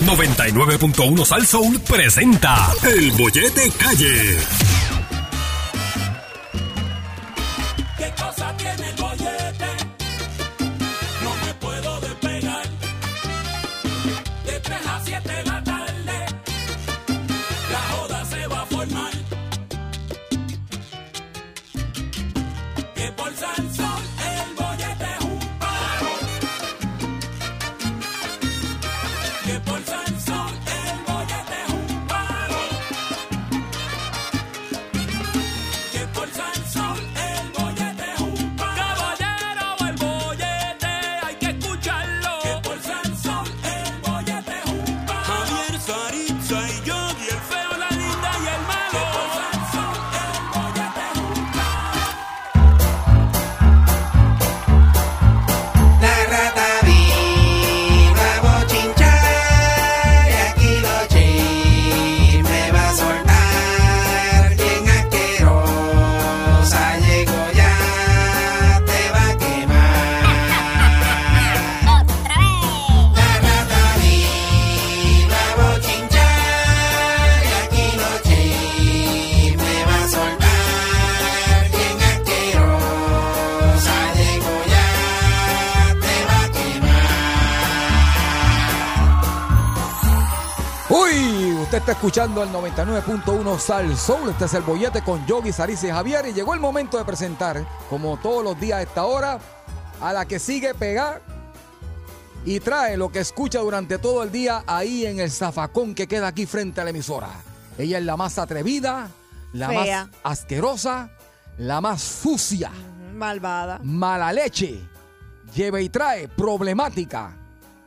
99.1 Sal Soul presenta El Bollete Calle. Escuchando el 99.1 Sal Soul. Este es el bollete con Yogi, Sarisi y Javier. Y llegó el momento de presentar, como todos los días a esta hora, a la que sigue pegar y trae lo que escucha durante todo el día ahí en el zafacón que queda aquí frente a la emisora. Ella es la más atrevida, la Fea. más asquerosa, la más sucia, Malvada. mala leche, lleva y trae problemática.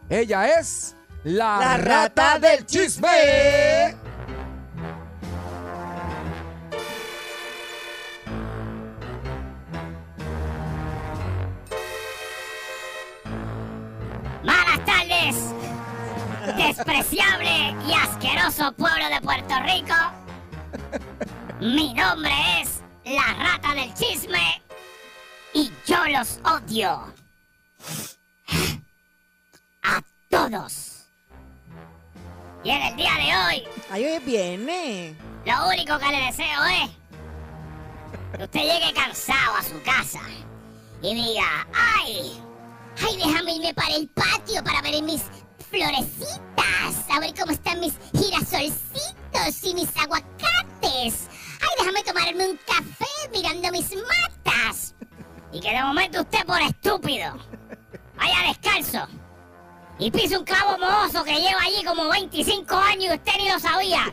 Ella es la, La rata, rata del del chisme. Despreciable y asqueroso pueblo de Puerto Rico. Mi nombre es la rata del chisme y yo los odio. A todos. Y en el día de hoy, Ay, hoy es viernes. lo único que le deseo es que usted llegue cansado a su casa y diga, ay, ay, déjame irme para el patio para ver mis florecitas, a ver cómo están mis girasolcitos y mis aguacates. Ay, déjame tomarme un café mirando mis matas. Y que de momento usted por estúpido. Vaya descalzo. Y pise un clavo mohoso que lleva allí como 25 años y usted ni lo sabía.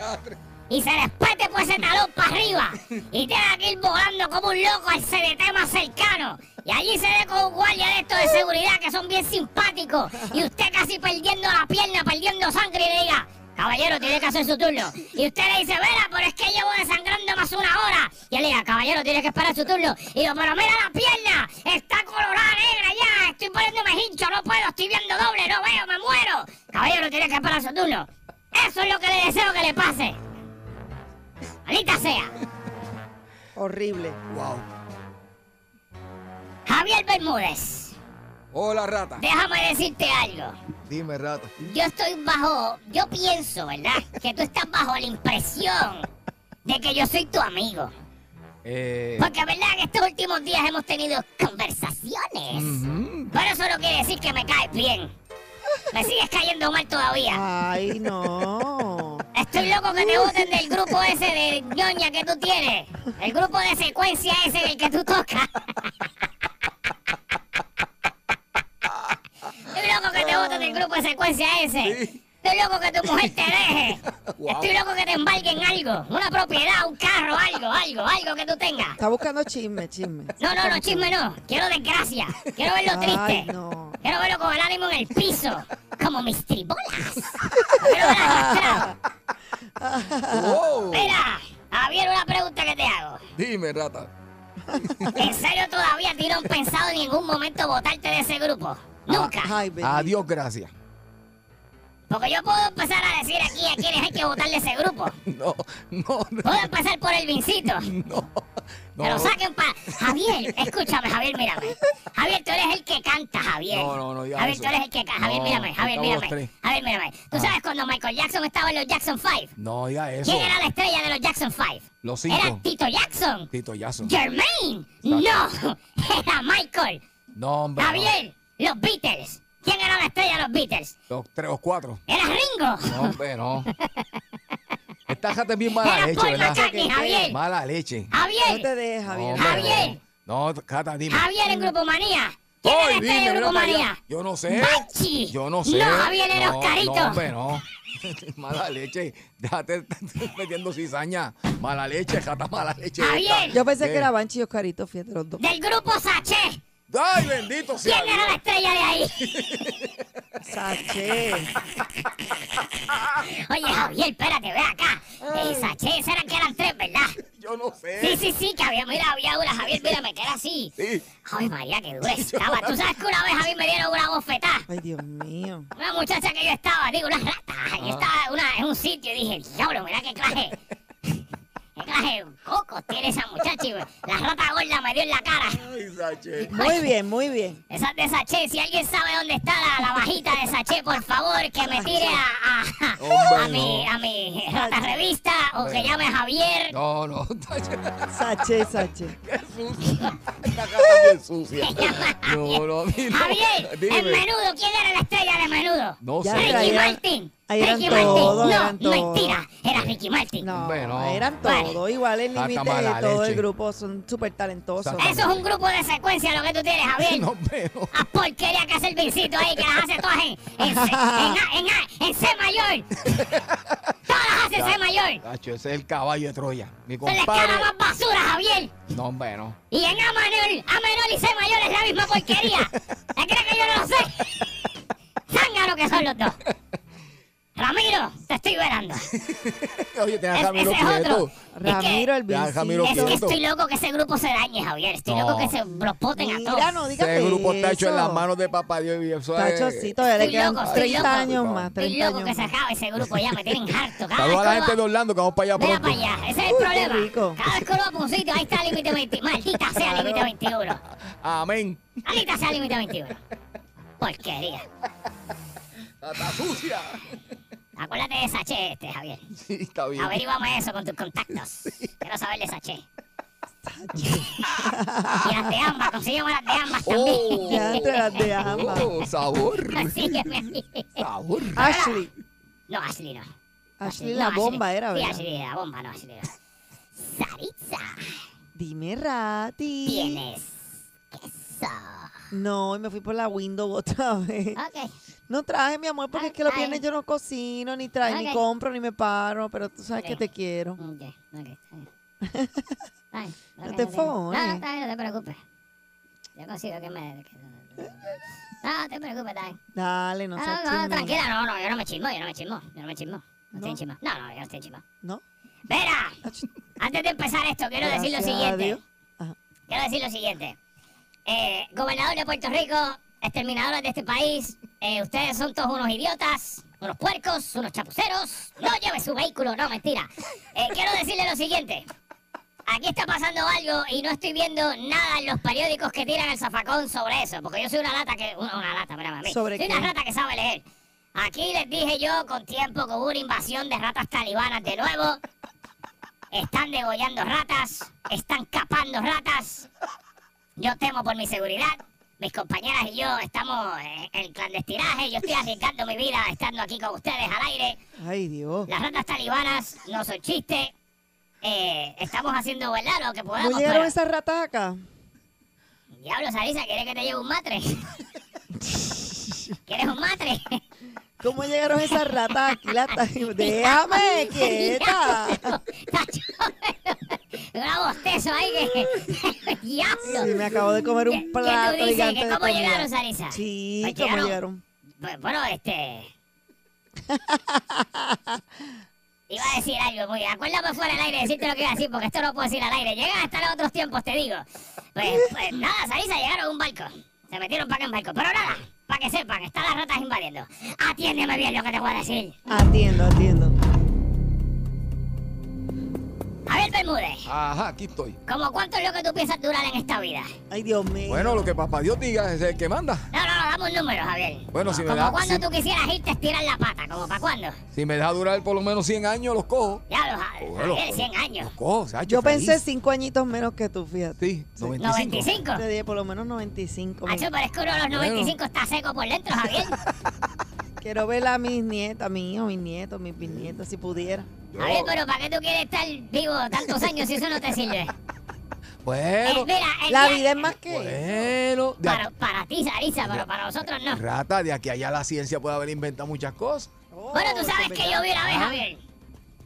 Y se despete por ese talón para arriba. Y tenga que ir volando como un loco al CDT más cercano y allí se ve con un guardia de estos de seguridad que son bien simpáticos. Y usted casi perdiendo la pierna, perdiendo sangre y le diga caballero tiene que hacer su turno y usted le dice vera pero es que llevo desangrando más una hora y él le diga caballero tiene que esperar su turno y yo pero mira la pierna está colorada negra ya estoy poniéndome hincho no puedo estoy viendo doble no veo me muero caballero tiene que esperar su turno. Eso es lo que le deseo que le pase. Maldita sea. Horrible. Wow. Javier Bermúdez, Hola, rata. déjame decirte algo. Dime, rata. Yo estoy bajo, yo pienso, ¿verdad? Que tú estás bajo la impresión de que yo soy tu amigo. Eh, Porque verdad que estos últimos días hemos tenido conversaciones. Pero eso no quiere decir que me caes bien. Me sigues cayendo mal todavía. Ay, no. Estoy loco que te voten del grupo ese de ñoña que tú tienes. El grupo de secuencia ese en el que tú tocas. Estoy loco que te voten del grupo de secuencia ese. Estoy loco que tu mujer te deje. Wow. Estoy loco que te embarguen algo. Una propiedad, un carro, algo, algo, algo que tú tengas. Está buscando chisme, chisme. No, no, no, chisme no. Quiero desgracia. Quiero verlo triste. Ay, no. Quiero verlo con el ánimo en el piso. Como mis tribolas. Quiero ver arrastrado. Wow. Mira, Javier, una pregunta que te hago. Dime, rata. ¿En serio todavía no han pensado en ningún momento votarte de ese grupo? Nunca. Ay, bendito. Adiós, gracias. Porque yo puedo empezar a decir aquí a quienes hay que votar de ese grupo. No, no, no, Puedo empezar por el Vincito. no. Que lo saquen para... Javier, escúchame, Javier, mírame. Javier, tú eres el que canta, Javier. No, no, no digas Javier, eso. tú eres el que canta. Javier, No, mírame, Javier, mírame. Javier, mírame. ¿Tú sabes cuando Michael Jackson estaba en los Jackson 5? No diga eso. ¿Quién era la estrella de los Jackson 5? Los cinco. Era Tito Jackson. Tito Jackson. Jermaine. No, era Michael. No, hombre. no. Javier, los Beatles. ¿Quién era la estrella de los Beatles? Los tres o cuatro. Era Ringo. No, hombre, no. Esta jata es bien mala Era leche, Paul ¿verdad? McCartney, Javier. Mala leche. No Javier. te dejes, No, Javier. hombre, Javier. No, no Cata, dime. Javier en Grupo Manía. ¿Quién era la estrella dime, de mira Grupo para allá. Manía? Yo no sé. Bachi. Yo no sé. No, Javier era No, Oscarito. No, hombre, no. Mala leche. Déjate estar metiendo cizaña. Mala leche, jata mala leche. Javier. Yo pensé ¿Qué? que era Banchi y Oscarito, fíjate los dos. Del Grupo Saché. Ay, bendito sea ¿Quién era la estrella de ahí? Saché. Oye, Javier, espérate, ve acá. Eh, Saché, eran que eran tres, ¿verdad? Yo no sé. Sí, sí, sí, que había, mira, había una, Javier, mírame, que era así. Sí. Ay, María, qué dura estaba. Tú sabes que una vez a mí me dieron una bofetada. Ay, Dios mío. Una muchacha que yo estaba, digo, una rata. Ah. Yo estaba una- en un sitio y dije, diablo, mira qué clase. Qué clase de cocos tiene esa muchacha. y La rata gorda me dio en la cara. Ay, Sache. Muy bien, muy bien. Esa es de Saché. Si alguien sabe dónde está la, la bajita de Saché, por favor, que me tire a, a, Hombre, a mi, no. a mi rata revista o que llame a Javier. No, no. Saché, Saché. Qué sucia. Esta es bien sucia. No, no, mira. Javier, Dime. en menudo, ¿quién era la estrella de menudo? No sé. Ricky Martin. Ahí eran Ricky todos, Martin. eran No, todos. mentira. Era Ricky Martin. No, Bueno. eran Bueno. todos. Igual el límite mala de todo leche. el grupo son súper talentosos. Eso es un grupo de secuencia lo que tú tienes, Javier. No, pero. A porquería que hace el Vincito ahí, que las hace todas en, en, C, en, A- en, A- en C mayor. Todas las hace en C mayor. Tacho, ese es el caballo de Troya. Mi Se les compadre. queda más basura, Javier. No, hombre, no. Y en A menor, A menor y C mayor es la misma porquería. ¿Te crees que yo no lo sé? Zángano que son los dos. Ramiro, te estoy verando. Oye, te ese es otro. quieto. Ramiro, el Ya, Vincito. Es que estoy loco que ese grupo se dañe, Javier. Estoy No. loco que se los boten a Mira, todos. no digas Ese grupo está hecho en las manos de papá Dios y eso es- Tacho, sí, todavía le Estoy quedan loco, estoy 30 loco. años más. Estoy 30 loco años que se acabe ese grupo ya, me tienen harto. Cada Saludos a la gente de Orlando que vamos para allá pronto. para allá, ese es el problema. rico. Cada vez que uno va un sitio, ahí está límite 21. Maldita sea límite 21. Amén. Maldita sea límite 21. Porquería. Está sucia. Acuérdate de Saché este, Javier. Sí, está bien. Averígame eso con tus contactos. Quiero saber de Saché. y las de ambas, consígueme las de ambas también. Oh, Ya entre las de ambas. oh, sabor. Consígueme. Sabor. Ashley. No, Ashley no. Ashley la bomba era, Sí, ¿verdad? Ashley la bomba, no, Ashley no. Saritza, Dime, Rati. tienes queso. No, y me fui por la window otra vez. Ok. No traje, mi amor, porque es que los Ay. viernes yo no cocino, ni traigo, ni compro, ni me paro, pero tú sabes que te quiero. Ok, ok, está bien. Está bien, No te fones. No, no, bien, no te preocupes. Yo consigo que me... No, no te preocupes, bien. Dale, no No, seas no, no, tranquila, no, no, yo no me chismo, yo no me chismo, yo no me chismo. No, estoy ¿No? en chismo. No, no, yo no estoy en chismo. ¿No? Verá, antes de empezar esto, quiero decir lo siguiente. Quiero decir lo siguiente. Eh, gobernador de Puerto Rico, exterminadores de este país, eh, ustedes son todos unos idiotas, unos puercos, unos chapuceros. No lleve su vehículo, no, mentira. Eh, quiero decirle lo siguiente. Aquí está pasando algo y no estoy viendo nada en los periódicos que tiran el zafacón sobre eso, porque yo soy una lata que... Una, una lata, espérame a mí. ¿Sobre soy qué? una rata que sabe leer. Aquí les dije yo con tiempo que hubo una invasión de ratas talibanas de nuevo. Están degollando ratas, están capando ratas. Yo temo por mi seguridad. Mis compañeras y yo estamos eh, en clandestinaje. Yo estoy arriesgando mi vida estando aquí con ustedes al aire. Ay, Dios. Las ratas talibanas no son chiste. Eh, estamos haciendo verdad lo que podemos. ¿No llegaron pero- esas ratas acá? Diablo, Sarisa, ¿quieres que te lleve un matre? ¿Quieres un matre? ¿Cómo llegaron esas ratas aquí? La Déjame quieta. Una bostezo ahí que... Diablo. Sí, me acabo de comer ¿Qué- un qué plato tú dices? gigante ¿Que de cómo llegaron, Sarisa? Sí, ¿cómo llegaron- llegaron? Pues, Bueno, este... Iba a decir algo muy... Acuérdame fuera del aire decirte lo que iba a decir, porque esto no puedo decir al aire. Llegan hasta los otros tiempos, te digo. Pues, pues nada, Sarisa, llegaron a un barco. Se metieron para acá en barco. Pero nada, para que sepan, están las ratas invadiendo. Atiéndeme bien lo que te voy a decir. Atiendo, atiendo. Javier mude. Ajá, aquí estoy. ¿Cómo cuánto es lo que tú piensas durar en esta vida? Ay, Dios mío. Bueno, lo que papá Dios diga es el que manda. No, no, no, dame un número, Javier. Bueno, si me Como da- cuando si- tú quisieras irte a estirar la pata, como para cuándo. Si me deja durar por lo menos 100 años, los cojo. Ya los Javier, 100 años. Los cojo, Sacho, Yo feliz. pensé cinco añitos menos que tú, fíjate. Sí, 95. 95. Te dije por lo menos 95. Hacho, pero es que uno de los 95 está seco por dentro, Javier. Quiero ver a mis nietas, a mi hijo, mis nietos, mis bisnietos, si pudiera. Yo- Javier, pero ¿para qué tú quieres estar vivo tantos años si eso no te sirve? Bueno, Eh, mira, el La día- vida es más que bueno. De para, ti, Sarisa, pero para nosotros no. Rata, de aquí a allá la ciencia puede haber inventado muchas cosas. Bueno, tú sabes que yo vi una vez, Javier.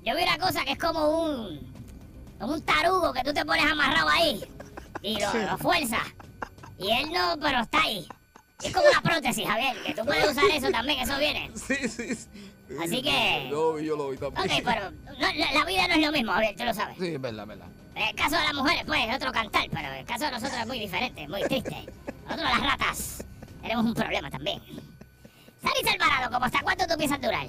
Yo vi una cosa que es como un. como un tarugo que tú te pones amarrado ahí. Y lo, lo fuerzas. Y él no, pero está ahí. Es como una prótesis, Javier, que tú puedes usar eso también, eso viene. Sí, sí, sí. Así que- Yo, yo lo vi también. Ok, pero no, la, la vida no es lo mismo, Javier, tú lo sabes. Sí, es verdad, es verdad. En el caso de las mujeres, pues, es otro cantar, pero en el caso de nosotros es muy diferente, muy triste. Nosotros las ratas tenemos un problema también. Sarisa Alvarado, ¿cómo hasta cuánto tú piensas durar?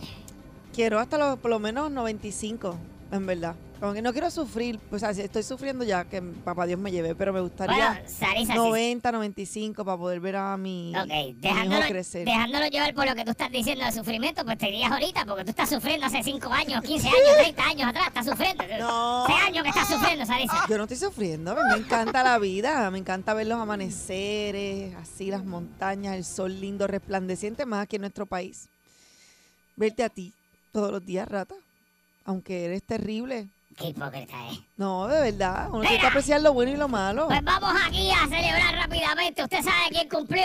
Quiero hasta los, por lo menos 95, en verdad. Como que no quiero sufrir, pues así, estoy sufriendo ya que papá Dios me lleve, pero me gustaría Bueno, Sarisa, sí. 90, 95 para poder ver a mi, Ok, mi hijo dejándolo, crecer. dejándolo llevar por lo que tú estás diciendo de sufrimiento, pues te dirías ahorita, porque tú estás sufriendo hace 5 años, 15 años, 30 años atrás, estás sufriendo. No. 6 años que estás sufriendo, Sarisa. Yo no estoy sufriendo, me encanta la vida, me encanta ver los amaneceres, así las montañas, el sol lindo, resplandeciente, más aquí en nuestro país. Verte a ti todos los días, rata, aunque eres terrible. Qué hipócrita es. No, de verdad, uno tiene que apreciar lo bueno y lo malo. Pues vamos aquí a celebrar rápidamente. ¿Usted sabe quién cumplió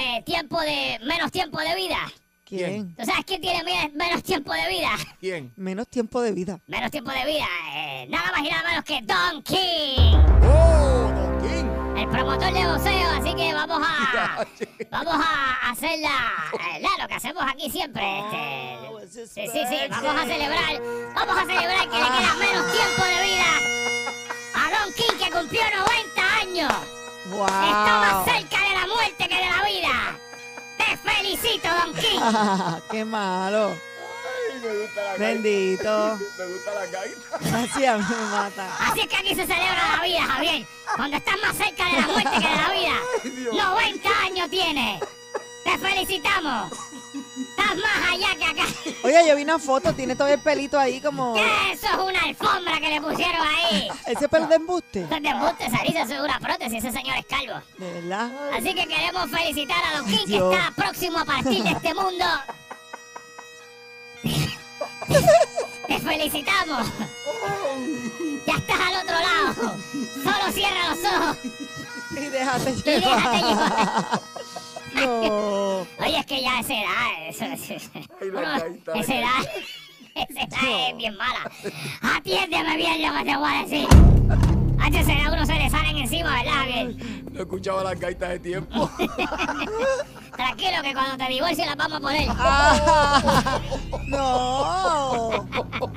eh, tiempo de menos tiempo de vida? ¿Quién? ¿Tú sabes quién tiene me- menos tiempo de vida? ¿Quién? Menos tiempo de vida. Menos tiempo de vida. eh, nada más y nada menos que Don King. ¡Oh, Don King! El promotor de boxeo, así que vamos a vamos a hacer la, la- lo que hacemos aquí siempre. Este, sí, sí, sí, vamos a celebrar, vamos a celebrar que le queda menos tiempo de vida a Don King que cumplió 90 años. Está más cerca de la muerte que de la vida. Te felicito, Don King. ¡Qué malo! Ay, me gusta la Bendito. Me gusta la gaita. Así a mí me mata. Así es que aquí se celebra la vida, Javier. Cuando estás más cerca de la muerte que de la vida. 90 años tiene. Te felicitamos. Estás más allá que acá. Oye, yo vi una foto, tiene todo el pelito ahí como... ¿Qué? Eso es una alfombra que le pusieron ahí. Ese pelo de embuste. Eso es de embuste, Sarisa, eso es una prótesis, ese señor es calvo. De verdad. Así que queremos felicitar a Don King, que está próximo a partir de este mundo. Te felicitamos. Ya estás al otro lado. Solo cierra los ojos. Y déjate Y déjate llevar. No. Oye, es que ya esa edad, eso, eso- Ay, la uno- gaita, esa edad, esa edad es bien mala. Atiéndeme bien lo que te voy a decir. A esa edad uno se le salen encima, ¿verdad, bien? No escuchaba las gaitas de tiempo. Tranquilo que cuando te divorcies las vamos a poner. Ah, no.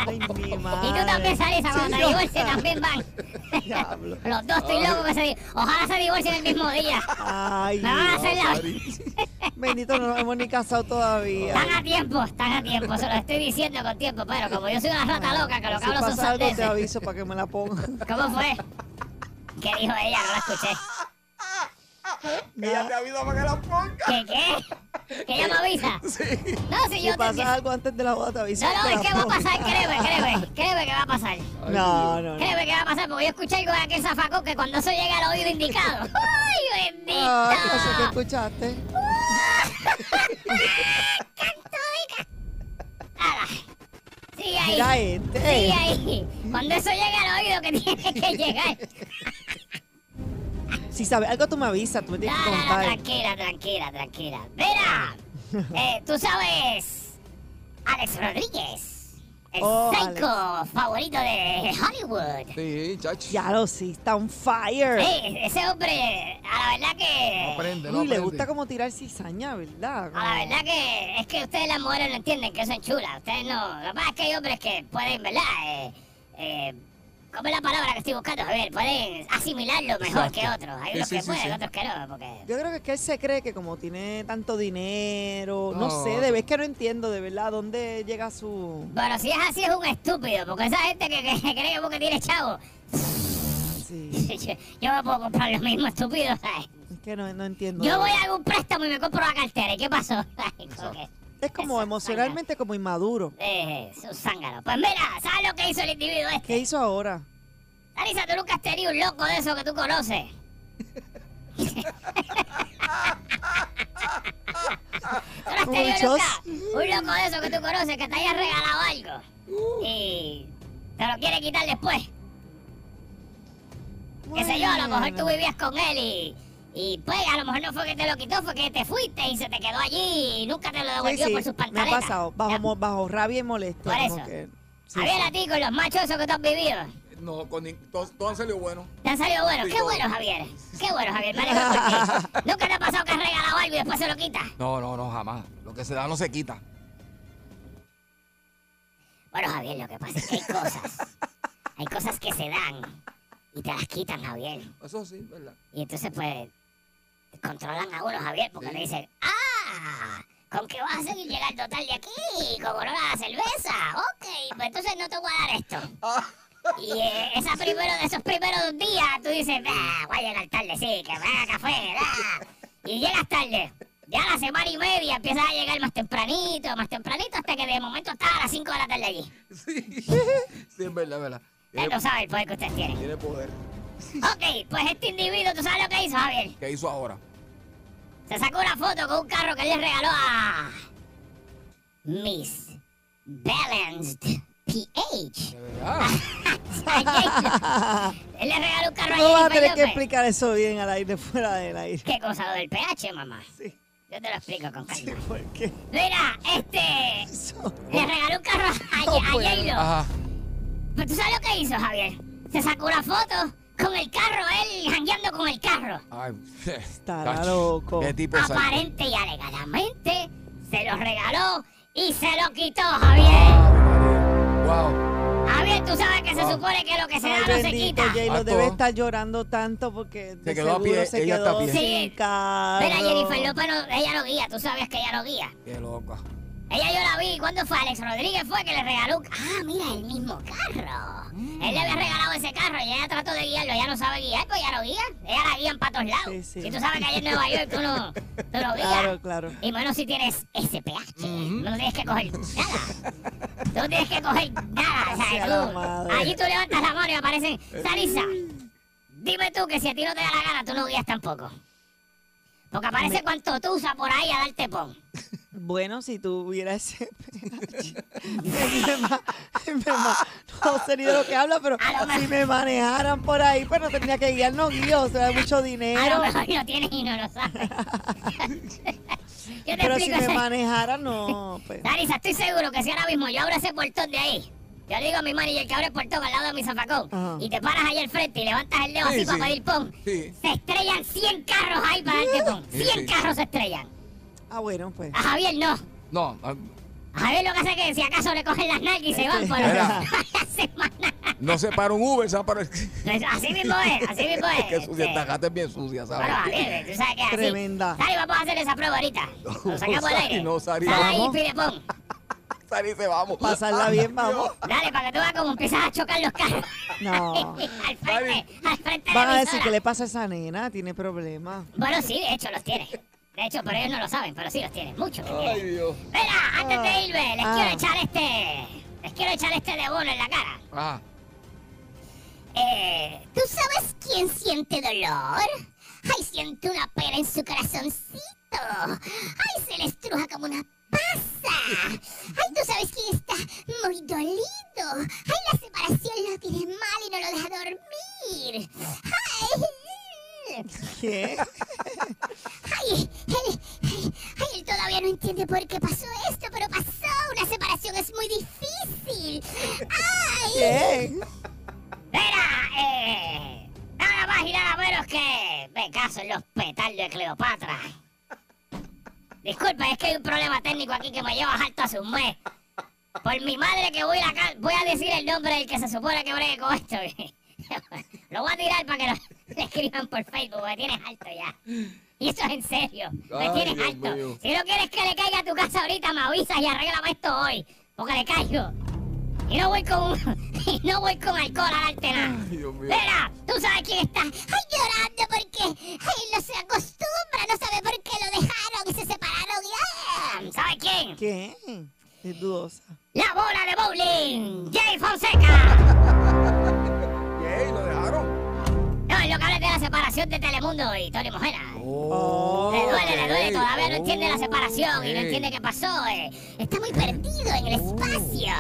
Ay, mi madre. Y tú también, Sarisa, cuando te divorcies también van. Diablo. Los dos estoy loco que se Ojalá se divorcien el mismo día. Ay, Me van a hacer la... Bendito, no nos hemos ni casado todavía. Están a tiempo, están a tiempo, se lo estoy diciendo con tiempo, pero como yo soy una rata loca que lo que Si hablo son algo, te aviso para que me la ponga. ¿Cómo fue? ¿Qué dijo ella? No la escuché. Ella te avisa para que la ponga. ¿Qué qué? ¿Que ella me avisa? Sí. No, si Si yo te... pasa algo antes de la boda, te aviso. No, no, es que va a pasar, créeme, créeme, créeme que va a pasar. No, no, no. Créeme que va a pasar, porque yo escuché algo de aquel zafacón que cuando eso llega al oído indicado. ¡Ay, bendito! Ay, no sé qué escuchaste. Nada. Sigue ahí. Mira este. Sigue ahí. Cuando eso llega al oído que tiene que llegar. Si sabes algo, tú me avisas. Tú me tienes que contar. tranquila, tranquila, tranquila. Mira, eh, tú sabes, Alex Rodríguez, Oh, psycho favorito de Hollywood. Sí, chacho. Ya lo sí, está on fire. Sí, ese hombre, a la verdad No que... aprende, no Uy, le gusta como tirar cizaña, ¿verdad? A la verdad que es que ustedes las mujeres no entienden que eso es chula. Ustedes no... Lo que pasa es que hay hombres que pueden, ¿verdad? Eh, eh, ¿Cómo es la palabra que estoy buscando, Javier? Pueden asimilarlo mejor Exacto. que otros. Hay unos sí, que sí, pueden, sí. otros que no, porque... Yo creo que es que él se cree que como tiene tanto dinero, no, No. sé, de vez que no entiendo de verdad dónde llega su... Bueno, si es así es un estúpido, porque esa gente que, que cree que porque tiene chavo, Sí, yo, yo me puedo comprar lo mismo estúpido, ¿sabes? es que no, no entiendo. Yo voy a algún préstamo y me compro la cartera, ¿y qué pasó? Ay, Es como Eso, emocionalmente como inmaduro. Es un zángano. Pues mira, ¿sabes lo que hizo el individuo este? ¿Qué hizo ahora? Larisa, tú nunca has tenido un loco de eso que tú conoces. ¿Tú no has tenido Muchos. nunca un loco de eso que tú conoces que te haya regalado algo? Y te lo quiere quitar después. Qué sé yo, a lo mejor tú Bueno. vivías con él y... Y pues a lo mejor no fue que te lo quitó, fue que te fuiste y se te quedó allí y nunca te lo devolvió sí, por sus me ha pasado, bajo, bajo rabia y molestia. Por eso. que- sí, Javier, sí. a ti con los machos esos que tú has vivido. No, con, todos, todos han salido buenos. ¿Te han salido buenos? Sí, Qué todo. bueno, Javier. Qué bueno, Javier. ¿Nunca te ha pasado que has regalado algo y después se lo quitas? No, no, no, jamás. Lo que se da no se quita. Bueno, Javier, lo que pasa es que hay cosas. Hay cosas que se dan y te las quitan, Javier. Eso sí, ¿verdad? Y entonces, pues, controlan a uno, Javier, porque te dicen, ¡ah! ¿Con qué vas a seguir llegando tarde aquí? ¿Con olor a la cerveza? Ok, pues entonces no te voy a dar esto. Y eh, esa primero esos primeros días, tú dices, ah, voy a llegar tarde, sí, que me haga café, ah. Y llegas tarde. Ya a la semana y media empiezas a llegar más tempranito, más tempranito, hasta que de momento estás a las 5 de la tarde allí. Sí, sí, es verdad, es verdad. Tiene, no sabe el poder que usted tiene. tiene poder. Ok, pues este individuo, ¿tú sabes lo que hizo, Javier? ¿Qué hizo ahora? Se sacó una foto con un carro que él le regaló a Miss Balanced PH. A él le regaló un carro a No vas a tener que explicar eso bien al aire, fuera del aire. ¿Qué cosa lo del PH, mamá? Sí, Yo te lo explico con sí, calma. porque Mira, este... Le regaló un carro a, No a. Ajá. Pero tú sabes lo que hizo, Javier. Se sacó una foto con el carro, él jangueando con el carro. Ay, Estará tacho, loco. Qué tipo Aparente y alegadamente se lo regaló y se lo quitó, Javier. Wow. Javier, tú sabes que se Wow. supone que lo que se Ay, da no se quita. J-Lo Ah, debe estar llorando tanto porque de quedó a pie, se ella está a quedó pie. Sí. sin carro. Mira, Jennifer López, no- ella no guía, tú sabías que ella no guía. Qué loca. Ella yo la vi, ¿cuándo fue? Alex Rodríguez fue que le regaló. Ah, mira, el mismo carro. Él le había regalado ese carro y ella trató de guiarlo, ella no sabe guiar, pues ella no guía. Ella la guían para todos lados. Sí, sí. Si tú sabes que allá en Nueva York tú no, tú no guías. Claro, claro. Y bueno, si tienes SPH, no tienes que coger nada. Tú no tienes que coger nada. O Sea tú, allí tú levantas la mano y aparecen. Sarisa, dime tú que si a ti no te da la gana, tú no guías tampoco. Porque aparece cuanto tú usas por ahí a darte pon. Bueno, si tuviera ese PH, no sé ni de lo que habla, pero A si me manejaran por ahí, pues no tendría que guiar, no guío, o sea, mucho A dinero. lo mejor lo tienes y no lo sabes. Yo te Pero si explico me manejaran, no, pues. Larisa, estoy seguro que si ahora mismo yo abro ese portón de ahí, yo le digo a mi manager que abre el portón al lado de mi zafacón, Ajá. y te paras ahí al frente y levantas el dedo Sí, así sí. para pedir pon, Sí. se estrellan 100 carros ahí para darte pon. Sí, 100 sí. carros se estrellan. Ah, bueno, pues. A Javier no. No, A Javier lo que hace es que si acaso le cogen las nalgas y se van por Mira. la semana. no se para un Uber, se va para el... Pues Así mismo es, así mismo es. Qué sucia, Este, esta gata es bien sucia, ¿sabes? Bueno, Javier, tú sabes que así. Tremenda. Sari, vamos a hacer esa prueba ahorita. Lo sacamos al Sari, aire. no, Sari, Sal ahí, vamos. Sari, se vamos. Pasarla bien, vamos. Dale, para que tú veas cómo empiezas a chocar los carros. No. al frente, al frente de Van a decir que le pasa a esa nena, tiene problemas. Bueno, sí, de hecho los tiene. De hecho, pero ellos no lo saben, pero sí los tiene. Muchos Ay, tienen. Dios. Mira, antes de irme, les Ah. quiero echar este... Les quiero echar este de bono en la cara. Ah, Eh, ¿Tú sabes quién siente dolor? Ay, siente una pena en su corazoncito. Ay, se le estruja como una pasa. Ay, ¿tú sabes quién está muy dolido? Ay, la separación lo tiene mal y no lo deja dormir. Ay. ¿Qué? Ay, él, ay, él todavía no entiende por qué pasó esto, pero pasó. Una separación es muy difícil. Ay. ¿Qué? Mira, eh, nada más y nada menos que me caso en los petardos de Cleopatra. Disculpe, es que hay un problema técnico aquí que me lleva alto hace un mes. Por mi madre que voy a, ca- voy a decir el nombre del que se supone que bregue con esto. lo voy a tirar para que lo, le escriban por Facebook, me tienes alto ya. Y eso es en serio, me Ay, tienes Dios alto. mío. Si no quieres que le caiga a tu casa ahorita, me avisas y arreglame esto hoy, porque le caigo. Y no voy con y no voy con alcohol a darte nada. Ay, Dios mío. Mira, tú sabes quién está ay, llorando porque ay, no se acostumbra, no sabe por qué lo dejaron y se separaron. y, ah, ¿Sabe quién? ¿Quién? Es dudosa. La bola de bowling, Jay Fonseca. Lo dejaron. No, es lo que habla de la separación de Telemundo y Tony Mojena. Oh, Le duele, le duele, todavía no entiende la separación y no entiende qué pasó. eh. Está muy perdido en el espacio.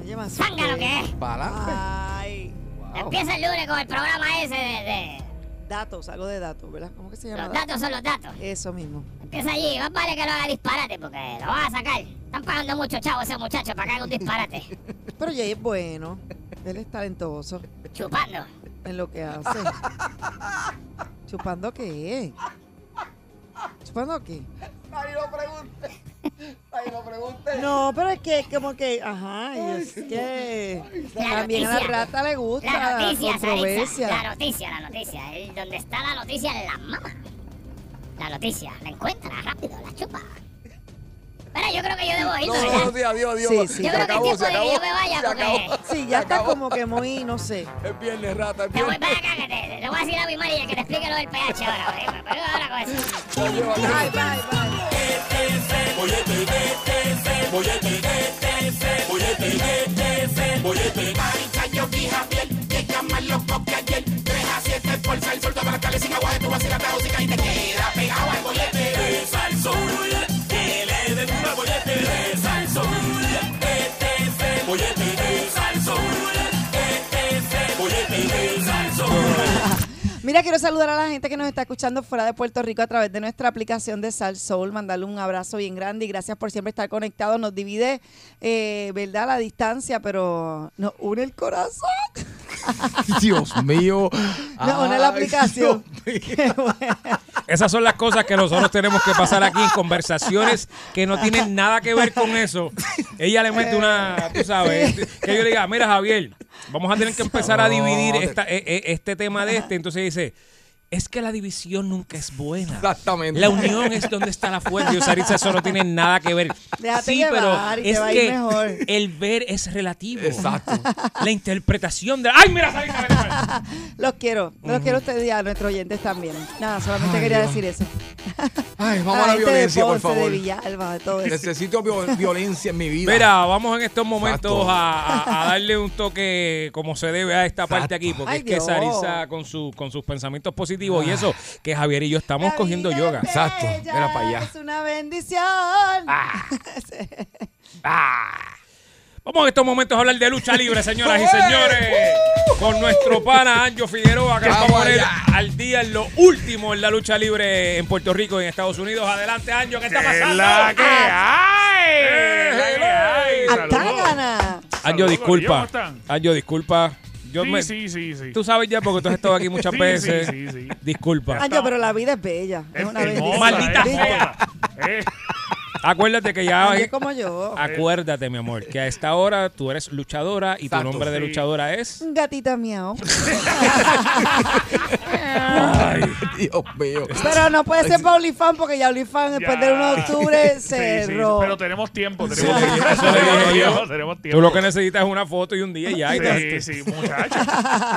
Oye, más Zángano que es. Pa'lante. Ay. Empieza el lunes con el programa ese de, de- Datos, algo de datos, ¿verdad? ¿Cómo que se llama? Los datos son los datos. Eso mismo. Empieza allí, más vale que lo haga disparate porque lo van a sacar. Están pagando mucho chavo ese muchacho para que haga un disparate. Pero Jay es bueno. Él es talentoso Chupando. en lo que hace. ¿Chupando qué? ¿Chupando qué? Ay, no pregunte. Ay, no pregunte. No, pero es que como que, ajá, y es que La también a la noticia. rata le gusta La la, noticia, controversia. La noticia, la noticia. El- donde está la noticia, la mama. La noticia, la encuentra rápido, la chupa. Pero yo creo que yo debo irme, No, ¿verdad? no, sí, adiós, adiós. Sí, sí. Se Yo creo que es acabó, tiempo se de que acabó. yo me vaya, se porque- acabó. Sí, Se ya está acabó. como que muy, no sé. Es viernes, rata, es Me voy para acá, que te, le voy a decir a mi manager que te explique lo del PH ahora. pego ahora con eso. Adiós, adiós. Bye, bye, bye. Mira, quiero saludar a la gente que nos está escuchando fuera de Puerto Rico a través de nuestra aplicación de Sal Soul, mandarle un abrazo bien grande y gracias por siempre estar conectados. Nos divide, eh, ¿verdad?, la distancia, pero nos une el corazón. Dios mío. Nos une la Ay, aplicación. Esas son las cosas que nosotros tenemos que pasar aquí en conversaciones que no tienen nada que ver con eso. Ella le mete una, tú sabes, que yo le diga, mira Javier, vamos a tener que empezar a dividir esta- e- e- este tema de este. Entonces dice, es que la división nunca es buena. Exactamente. La unión es donde está la fuerza. Y Saritza, eso no tiene nada que ver. Déjate sí, llevar pero te es va a ir que mejor. el ver es relativo. Exacto. La interpretación de... ¡Ay, mira, allá! Los quiero, los quiero a ustedes y a nuestros oyentes también. Nada, solamente Ay, quería Dios. decir eso. Ay, vamos a la de violencia, por de favor. Villalba, de todo eso. Necesito vi- violencia en mi vida. Mira, vamos en estos momentos a, darle un toque como se debe a esta parte aquí, porque Ay, es que. Sarisa con, su, con sus pensamientos positivos y eso, que Javier y yo estamos La cogiendo vida yoga. es Exacto. Mira para allá. Es una bendición. Vamos en estos momentos a hablar de lucha libre, señoras y señores, con nuestro pana Anjo Figueroa, que nos va a Vamos poner al día en lo último en la lucha libre en Puerto Rico y en Estados Unidos. Adelante, Anjo, ¿qué está pasando? la que hay! Eh, la que hay! Anjo, disculpa. Anjo, disculpa. Yo Sí, me- sí, sí, sí. Tú sabes ya porque tú has estado aquí muchas Sí, veces. sí, sí, sí. Disculpa. Anjo, pero la vida es bella. Es una hermosa, bendición. Maldita es sea. Eh, Acuérdate que ya. Es como yo. Acuérdate, mi amor, que a esta hora tú eres luchadora y tu nombre de sí. luchadora es. Gatita miau. Dios mío. Pero no puede ser para OnlyFans porque ya OnlyFans después del 1 de octubre sí, sí, cerró. pero tenemos tiempo, tenemos Sí, tiempo. eso. Tenemos-. Tú lo que necesitas es una foto y un día y ya. y te- Sí, sí, muchachos.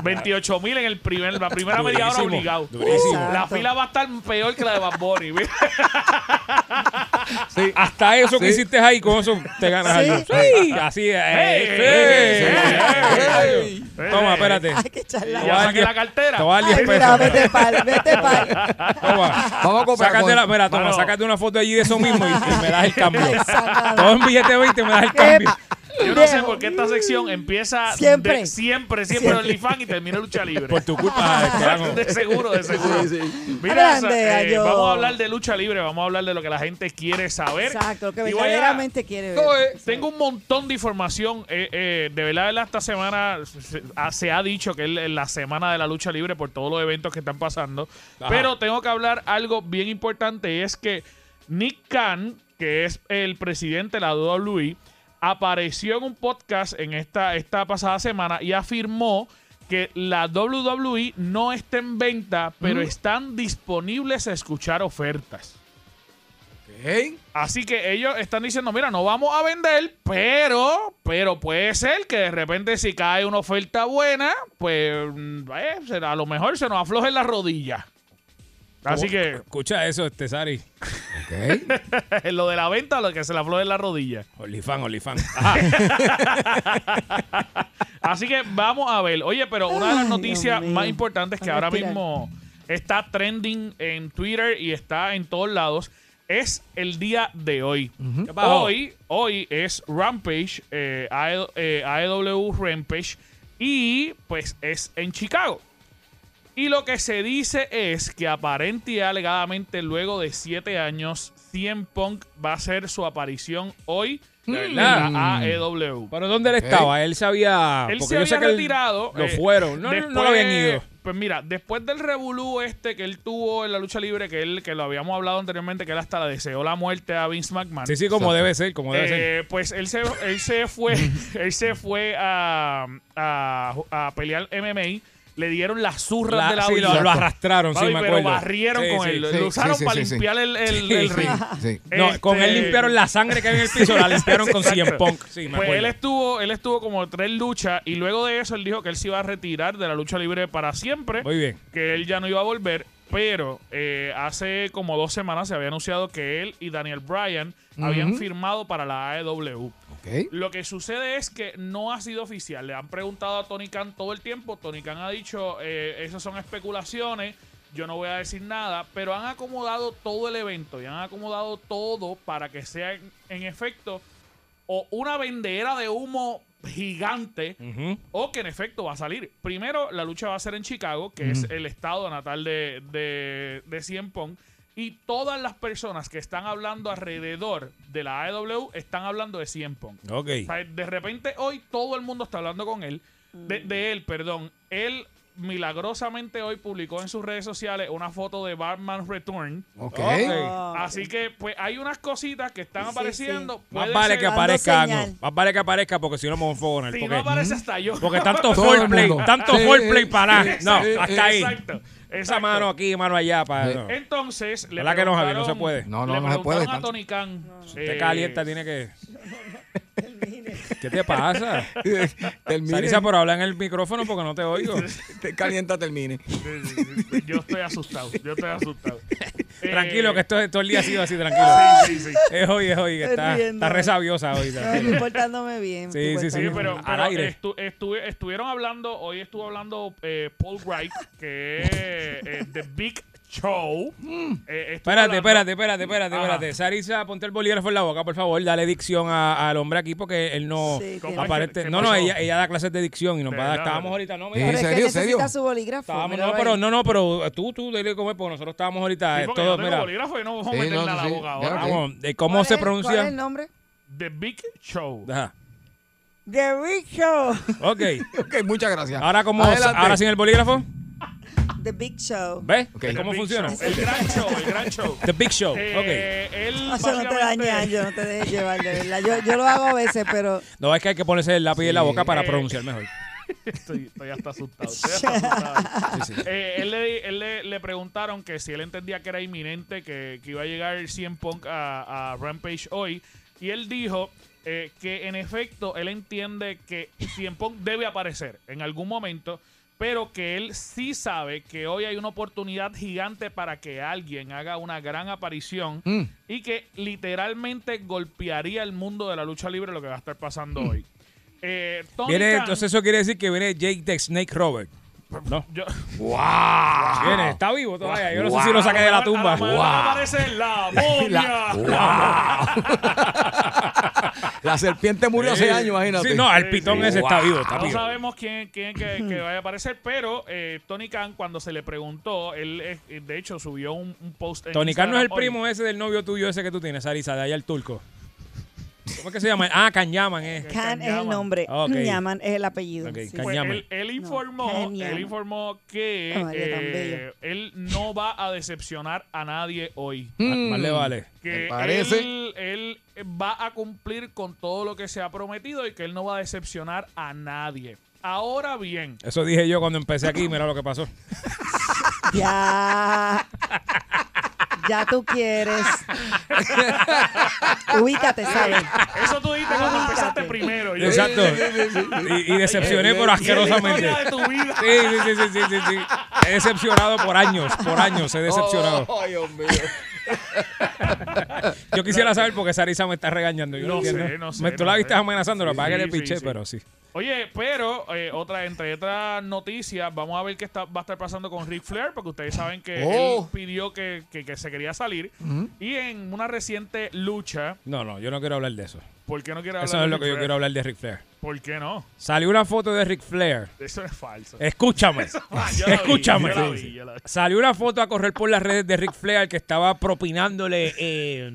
28 mil en el primer, la primera media hora obligado. durísimo. La fila va a estar peor que la de Bad Bunny. Sí, hasta eso que hiciste ahí, con eso te ganas Sí. algo. Sí, así es. Toma, espérate. Hay que a Ya saqué la cartera. Te voy a dar 10 Ay, mira, pesos. vete pal, vete pal. Toma. Vamos a comprar Sácate con- la, mira, toma, sácate una foto allí de eso mismo y, y me das el cambio. Todo en billete 20 me das el ¿Qué? cambio. Yo no sé por qué esta sección empieza Siempre. de- siempre, siempre OnlyFans y termina lucha libre. Por tu culpa, carajo. de seguro, de seguro. Sí, sí. Mira, Grande, eh, vamos a hablar de lucha libre, vamos a hablar de lo que la gente quiere saber. Exacto, lo que verdaderamente quiere ver. Tengo un montón de información. eh, eh, de verdad, esta semana se, ah, se ha dicho que es la semana de la lucha libre por todos los eventos que están pasando. Ajá. Pero tengo que hablar algo bien importante y es que Nick Khan, que es el presidente de la WWE, apareció en un podcast en esta, esta pasada semana y afirmó que la WWE no está en venta, pero están disponibles a escuchar ofertas. Ok. Así que ellos están diciendo, mira, no vamos a vender, pero, pero puede ser que de repente si cae una oferta buena, pues mm, eh, será- a lo mejor se nos afloje la rodilla. Así que Escucha eso, este Sari. Ok. lo de la venta, lo que se le afloje la rodilla. Olifán, Olifán. Así que vamos a ver. Oye, pero una de las Ay, noticias Dios mío. más importantes que A ahora mismo está trending en Twitter y está en todos lados es el día de hoy. ¿Qué pasó? Hoy, hoy es Rampage, eh, AE- eh, AEW Rampage, y pues es en Chicago. Y lo que se dice es que aparente y alegadamente luego de siete años, CM Punk va a hacer su aparición hoy en la AEW. ¿Pero dónde él estaba? Él se había... Él se había que él- retirado. Lo eh, fueron. No, no, no lo después- habían ido. Pues mira, después del revolú este que él tuvo en la lucha libre, que él que lo habíamos hablado anteriormente, que él hasta le deseó la muerte a Vince McMahon. Sí, sí, como debe ser, como debe ser. Eh, pues él se, él se fue, él se fue a, a, a pelear MMA. Le dieron las zurras La- de la sí, lo, vida. lo arrastraron, sí, me pero acuerdo. barrieron Sí, con sí. él. lo usaron para limpiar el, el, ring. Con él Este- limpiaron la sangre que había en el piso, la limpiaron con CM. Punk. Sí, me Pues acuerdo. él estuvo, él estuvo como tres luchas y luego de eso él dijo que él se iba a retirar de la lucha libre para siempre, Muy bien. que él ya no iba a volver, pero eh, hace como dos semanas se había anunciado que él y Daniel Bryan habían firmado para la AEW. Lo que sucede es que no ha sido oficial. Le han preguntado a Tony Khan todo el tiempo. Tony Khan ha dicho, eh, esas son especulaciones, yo no voy a decir nada, pero han acomodado todo el evento y han acomodado todo para que sea en, en efecto o una vendedera de humo gigante o que en efecto va a salir. Primero, la lucha va a ser en Chicago, que es el estado natal de, de, de CM Punk. Y todas las personas que están hablando alrededor de la AEW están hablando de CM Punk. Ok. O sea, de repente hoy todo el mundo está hablando con él, de, de él, perdón. Él milagrosamente hoy publicó en sus redes sociales una foto de Batman Return. Ok. Oh. Así que pues hay unas cositas que están Sí, apareciendo. Más Puede vale ser- que aparezca algo. señal. Más vale que aparezca porque si no me fuego en él. Si porque, no aparece hasta yo. porque tanto foreplay, tanto Sí, foreplay para sí. No, sí, hasta ahí. Exacto. Esa mano aquí, mano allá. Para, Sí. no. Entonces, le ¿Verdad que no, Javier? No se puede. No, no, le no se puede a. Tony Khan. Usted eh, calienta, tiene que. ¿Qué te pasa? Termine. Sarisa, por hablar en el micrófono porque no te oigo. Te calienta, termine. Yo estoy asustado. Yo estoy asustado. Eh, Tranquilo, que esto, todo el día ha sido así, tranquilo. Sí, sí, sí. Es hoy, es hoy, que está, está resabiosa hoy. No, tranquilo. estoy portándome bien. Sí, sí, sí, pero, Al pero aire. estu- estuve- estuvieron hablando, hoy estuvo hablando eh, Paul Wright, que es eh, The Big Show. Eh, estuvo Espérate, espérate, espérate, espérate, Ajá. espérate. Sarisa, ponte el bolígrafo en la boca, por favor. Dale dicción a- al hombre aquí porque él no Sí, ¿Cómo tiene- es aparente. que- No, no, pasó? ella, ella da clases de dicción y nos va a dar. ¿Verdad? Estábamos ahorita, no, mira. Pero es que serio, necesita su bolígrafo. Estábamos, míralo no, pero no, no, pero tú, tú, dile cómo es, porque nosotros estábamos ahorita. Sí, eh, porque todo, yo tengo mira, bolígrafo y no vamos a Sí, meterle no, a la sí, boca ya, ahora. ok. vamos, de cómo ¿Cuál se es- ¿Cuál es pronuncia. el nombre? The Big Show. Ajá. The Big Show. Ok. Ok, muchas gracias. Ahora, como, Adelante. ahora sin el bolígrafo, The Big Show. ¿ves? Ok. ¿Ves ¿Cómo Big funciona? Show. El gran show, el gran show. The Big Show. Eh, Ok. Él No, eso no te dañe, yo no te dejes llevar, de verdad. Yo, yo lo hago a veces, pero No, es que hay que ponerse el lápiz en la Sí. boca para Eh, pronunciar mejor. Estoy, estoy hasta asustado. Estoy hasta asustado. Eh, él le, él le- le preguntaron que si él entendía que era inminente que, que iba a llegar el CM Punk a, a Rampage hoy. Y él dijo eh, que en efecto él entiende que CM Punk debe aparecer en algún momento. Pero que él sí sabe que hoy hay una oportunidad gigante para que alguien haga una gran aparición Mm. y que literalmente golpearía el mundo de la lucha libre lo que va a estar pasando hoy. Eh, Viene, entonces eso quiere decir que viene Jake the Snake Robert. No. yo- Viene, está vivo todavía. Yo no sé si lo saqué de la tumba. Mejor aparece la momia. La serpiente murió hace años, imagínate. Sí, no, el pitón ese está vivo, está No vivo. sabemos quién, quién que, que vaya a aparecer, pero eh, Tony Khan, cuando se le preguntó, él eh, de hecho subió un, un post en Tony Khan no es el hoy. primo ese del novio tuyo ese que tú tienes, Sarisa, de allá el turco. ¿Cómo es que se llama? Ah, Canyaman, eh. Can es el nombre. Ok. Llaman es el apellido. Ok, sí. Can- Pues él, él informó, Genial. él informó que tan eh, él no va a decepcionar a nadie hoy. Mm. Vale, vale. Que Me parece. Él, él va a cumplir con todo lo que se ha prometido y que él no va a decepcionar a nadie. Ahora bien, Eso dije yo cuando empecé aquí, mira lo que pasó. Ya. Ya tú quieres. Ubícate, ¿sabes? eso tú dijiste cuando Ubícate. empezaste primero. Yo- Exacto. Y, y decepcioné, pero la asquerosamente. de tu vida. Sí, sí, sí, sí, sí, sí, sí. He decepcionado por años, por años he decepcionado. Ay, Dios mío. Yo quisiera saber por qué Sarisa me está regañando. Yo no, No sé, entiendo. no sé, Me, tú no la viste amenazando, Sí, verdad que le piché, sí. pero sí. Oye, pero eh, otra entre otras noticias, vamos a ver qué está, va a estar pasando con Ric Flair, porque ustedes saben que Oh. él pidió que, que- que se quería salir. Y en una reciente lucha, No, no, yo no quiero hablar de eso. ¿por qué no quiere hablar Eso no de es lo Ric que yo quiero hablar de Ric Flair. ¿Por qué no? Salió una foto de Ric Flair. Eso es falso. Escúchame. Ah, yo la vi, Escúchame. yo la vi, yo la vi. Salió una foto a correr por las redes de Ric Flair que estaba propinándole. eh,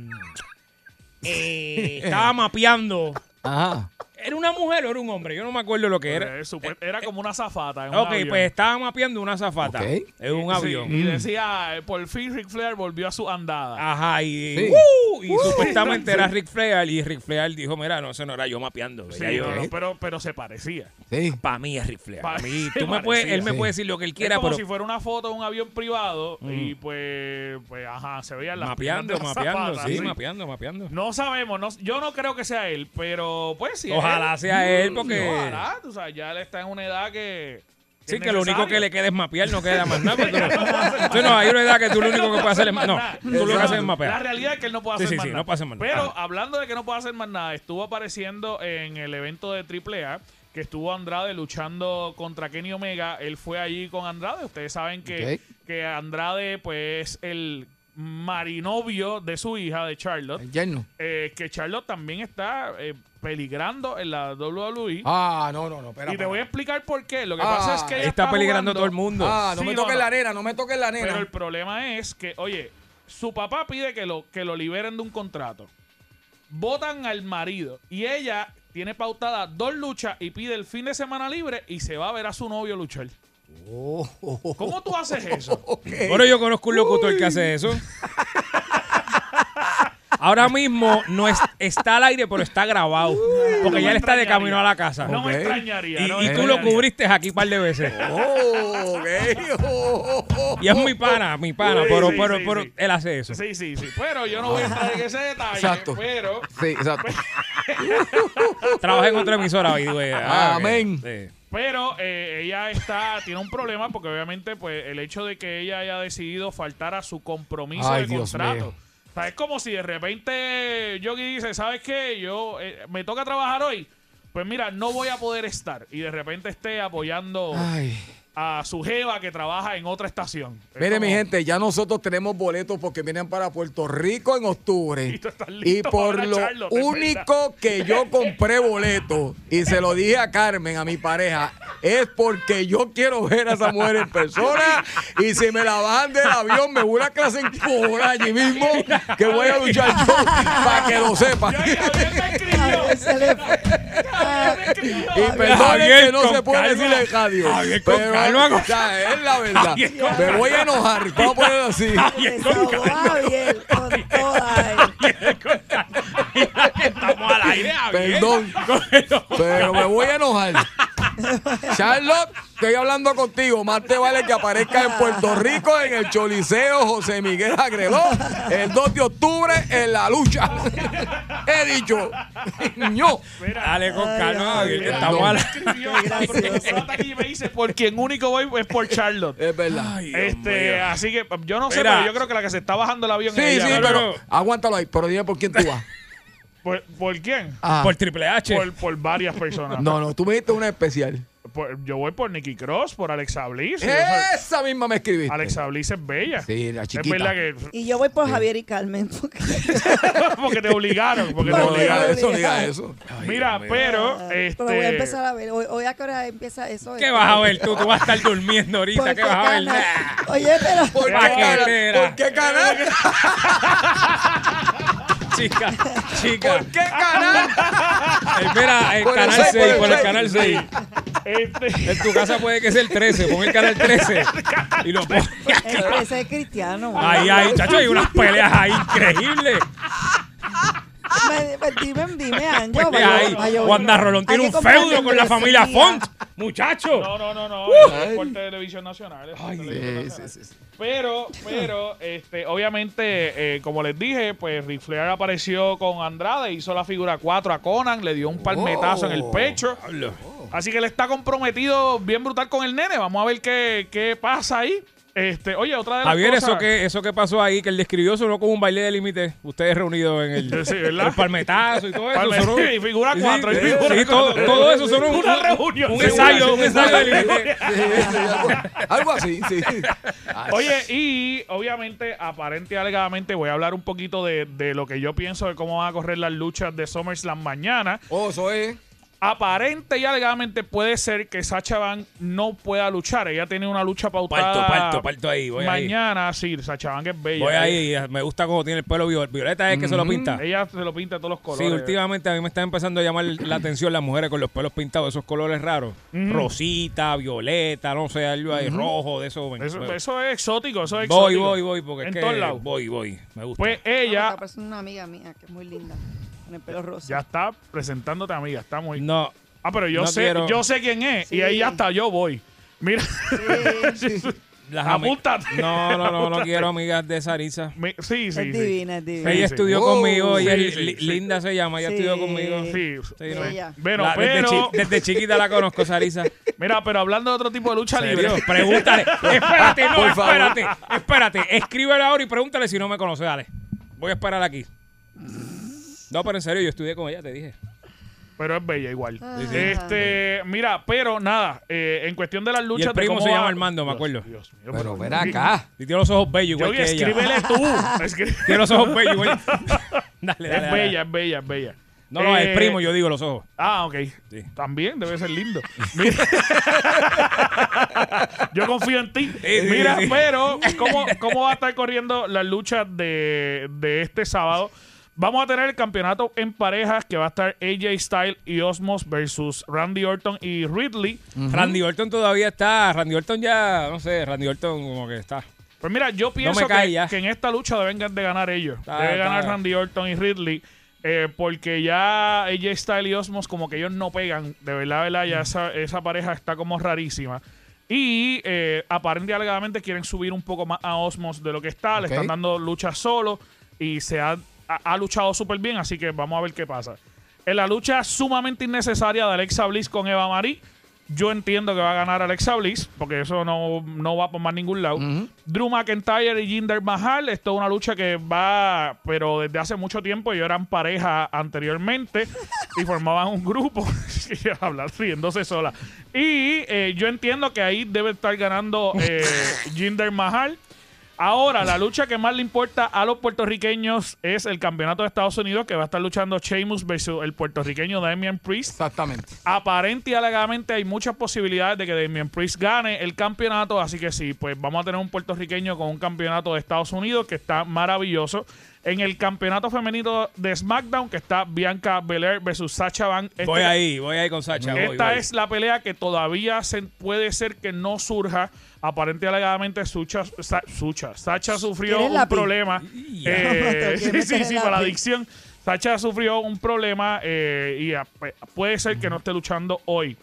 eh, estaba mapeando. Ajá. ¿Era una mujer o era un hombre? Yo no me acuerdo lo que era. Eh, supu- era como una zafata. En un Ok, avión. pues estaba mapeando una zafata Ok. en un Sí, avión. y decía, eh, por fin Ric Flair volvió a su andada. Ajá, y, Sí. ¡uh! y supuestamente era Ric Flair y Ric Flair dijo, mira, no, eso no era yo mapeando. Sí, ya yo- no, no, pero, pero se parecía. Sí. Para mí es Ric Flair. Pa- Para mí, tú me puedes, él me puede decir lo que él quiera, es como pero si fuera una foto de un avión privado y pues, pues, ajá, se veían las mapeando, piernas de la mapeando, sí. mapeando, mapeando. No sabemos, no, yo no creo que sea él, pero pues sí. es Ojalá sea él, porque- Ojalá, tú sabes, ya él está en una edad que. Sí, que lo único que le queda es mapear, no queda más nada. porque tú no, hay una edad que tú lo único que puedes hacer es más no, tú lo que haces es La mapear. realidad es que él no puede Sí, hacer sí, más sí, nada. no puede hacer más nada. Pero Ajá. hablando de que no puede hacer más nada, estuvo apareciendo en el evento de AAA que estuvo Andrade luchando contra Kenny Omega. Él fue allí con Andrade. Ustedes saben que, que Andrade pues es el marinovio de su hija, de Charlotte. El yerno. Eh, que Charlotte también está eh, peligrando en la WWE. Ah, no, no, no. Espera, y te voy a explicar por qué. Lo que Ah, pasa es que ella Está peligrando jugando- todo el mundo. Ah, no Sí, me no, toques no. la arena, no me toques la Pero el problema es que, oye, su papá pide que lo, que lo liberen de un contrato. Votan al marido y ella tiene pautada dos luchas y pide el fin de semana libre y se va a ver a su novio luchar. Oh, oh, oh. ¿Cómo tú haces eso? Ok. Bueno, yo conozco un locutor que hace eso. Ahora mismo no es, está al aire, pero está grabado. Porque No ya él está de camino a la casa. No me extrañaría. Y, no me y tú lo cubriste aquí un par de veces. Oh, ok. Oh, oh, oh. Y es mi pana, mi pana, pero, sí, pero, sí, pero sí. él hace eso. Sí, sí, sí. Pero yo no voy a entrar en ese detalle. Exacto. Pero Sí, exacto. Trabaja en otra emisora, by the way. Ah. Amén. Pero eh, ella está, tiene un problema porque obviamente pues el hecho de que ella haya decidido faltar a su compromiso Ay, de Dios contrato. mío. O sea, es como si de repente Yogi dice, ¿sabes qué? Yo eh, me toca trabajar hoy. Pues mira, no voy a poder estar. Y de repente esté apoyando Ay. A su jeva que trabaja en otra estación. Es Mire, como- mi gente, ya nosotros tenemos boletos porque vienen para Puerto Rico en octubre. Y tú estás Y listo por para lo Charlotte, único que yo compré boletos y se lo dije a Carmen, a mi pareja, es porque yo quiero ver a esa mujer en persona y si me la bajan del avión me voy a clase en por allí mismo que voy a luchar yo para que lo sepan. Y Javier, que no se puede decir en radio. Javier, o sea, es la verdad. Me voy a enojar. Vamos a ponerlo así. Javier con toda él. Estamos al aire, Javier. Perdón. Pero me voy a enojar. Charlotte, estoy hablando contigo. Más te vale que aparezca en Puerto Rico en el Choliseo José Miguel Agreló el 2 de octubre en la lucha. He dicho. No. Dale con calma, que no. al me dice, por quien único voy es por Charlotte. Es verdad. Ay, Este, así que yo no sé, Mira. pero yo creo que la que se está bajando el avión Sí, es ella, sí, ¿verdad? pero aguántalo ahí. Pero dime por quién tú vas. ¿Por, por quién? Ah, Por Triple H. Por, por varias personas. no, no, tú me diste una especial. Por- yo voy por Nicky Cross, por Alexa Bliss. Esa misma me escribiste. Alexa Bliss es bella. Sí, la Es chiquita. verdad que. Y yo voy por Javier y Carmen. Porque porque te obligaron. Porque te No diga obligaron. eso, no diga eso. Mira, pero. Este, Pero voy a empezar a ver. Hoy, hoy a qué hora empieza eso. ¿Qué vas a ver tú? Tú vas a estar durmiendo ahorita. ¿Por ¿Qué qué vas a ver? canal? Oye, pero. ¿Por qué, Paquetera. canal? ¿Por qué canal? chica, chica. ¿Por qué canal? Eh, Mira, el Por el canal seis, 6, por el el canal 6. Este, En tu casa puede que sea el 13, pon el canal 13 y lo pones. Ese, ese es cristiano. Ahí, ahí, chacho, hay unas peleas ahí increíbles. Me- me- dime, dime, Anjo. Pues Wanda Rolón tiene un feudo con la familia. Font, muchacho. no, no, no, no. Es por televisión nacional. es por televisión nacional. Pero, pero, este, obviamente, eh, como les dije, pues Ric Flair apareció con Andrade, hizo la figura 4 a Conan, le dio un palmetazo en el Oh. pecho. Así que él está comprometido bien brutal con el nene. Vamos a ver qué, qué pasa ahí. Este, oye, otra de las Javier, cosas... eso que, eso que pasó ahí, que él describió, sonó como un baile de límite. Ustedes reunidos en el, Sí, ¿verdad? el palmetazo y todo eso. Palme- sonó- y figura Sí, cuatro, y sí, figura sí, todo, eso sonó un, Una un- reunión, un ensayo, un ensayo de límite. Sí, sí, algo, algo así, sí. Oye, y obviamente, aparente y alegadamente, voy a hablar un poquito de, de lo que yo pienso de cómo van a correr las luchas de SummerSlam mañana. Oh, eso es. Aparente y alegadamente puede ser que Sacha Van no pueda luchar. Ella tiene una lucha pautada. Parto, parto, parto ahí, voy ahí. mañana, sí, Sacha Van que es bella. Voy ahí, me gusta cómo tiene el pelo viol- violeta, es que se lo pinta. Ella se lo pinta de todos los colores. Sí, últimamente a mí me está empezando a llamar la atención las mujeres con los pelos pintados, esos colores raros. Rosita, violeta, no sé, algo ahí, rojo, de eso. Eso, es exótico, eso es voy, exótico. voy, voy, porque En es que todos lados. voy, voy, me gusta. Pues Ella. ella Está pasando una amiga mía que es muy linda. El pelo rosa. ya está presentándote amiga, está muy... no, Ah, pero yo no sé, quiero- yo sé quién es. Y Sí. ahí ya está, yo voy. Mira. las ami- Apúntate. No, no, no, no quiero amigas de Sarisa. Mi- sí, sí, es sí. divina, es divina. Ella sí. estudió Wow. conmigo, ella Sí, sí, sí. Linda se llama, ella Sí. estudió conmigo. Sí, Sí, no. Ella. Bueno, La- desde, pero... chi- desde chiquita la conozco, Sarisa. Mira, pero hablando de otro tipo de lucha ¿Serio? libre. Pregúntale. Espérate, no, Por favor. espérate. Espérate. Escríbele ahora y pregúntale si no me conoce. Dale. Voy a esperar aquí. No, pero en serio, yo estudié con ella, te dije. Pero es bella igual. Sí. Este, mira, pero nada, eh, en cuestión de las Y luchas. el primo de se llama va- Armando, me acuerdo. Dios mío, Pero ven acá. Y tiene los ojos bellos, igual Yogi, que ella. escríbele tú. Escri- Tiene los ojos bellos, igual. Dale, dale, es dale. bella, es bella, es bella. No, no, Eh, el primo, yo digo los ojos. Ah, ok. Sí. También debe ser lindo. Mira. Yo confío en ti. Sí, sí, Mira, sí. pero ¿cómo, ¿cómo va a estar corriendo las luchas de, de este sábado? Vamos a tener el campeonato en parejas que va a estar AJ Styles y Osmos versus Randy Orton y Ridley. Randy Orton todavía está. Randy Orton ya, no sé, Randy Orton como que está. Pues mira, yo pienso cae que, en esta lucha deben de ganar ellos. Está- Debe está- ganar Randy Orton y Ridley. eh, porque ya AJ Styles y Osmos como que ellos no pegan. De verdad, verdad, ya esa, esa pareja está como rarísima. Y eh, aparentemente alegadamente quieren subir un poco más a Osmos de lo que está. Le están dando lucha solo. Y se ha, ha- ha luchado súper bien. Así que vamos a ver qué pasa. En la lucha sumamente innecesaria de Alexa Bliss con Eva Marie. Yo entiendo que va a ganar Alexa Bliss, porque eso no, no va por más ningún lado. Drew McIntyre y Jinder Mahal, esto es una lucha que va, pero desde hace mucho tiempo, ellos eran pareja anteriormente y formaban un grupo, hablar riéndose sola. Y eh, yo entiendo que ahí debe estar ganando eh, Jinder Mahal. Ahora, la lucha que más le importa a los puertorriqueños es el campeonato de Estados Unidos, que va a estar luchando Sheamus versus el puertorriqueño Damian Priest Exactamente. aparente y alegadamente hay muchas posibilidades de que Damian Priest gane el campeonato. Así que sí, pues vamos a tener un puertorriqueño con un campeonato de Estados Unidos que está maravilloso. En el campeonato femenino de SmackDown, que está Bianca Belair versus Sacha Van. Este- Voy ahí, voy ahí con Sacha. esta voy. es la pelea que todavía se, puede ser que no surja. Aparente y alegadamente Sucha, Sa- Sucha. Sacha sufrió ¿Quieres un problema. Eh, sí, sí, sí, para la adicción. Sacha sufrió un problema eh, y pues, puede ser que no esté luchando hoy.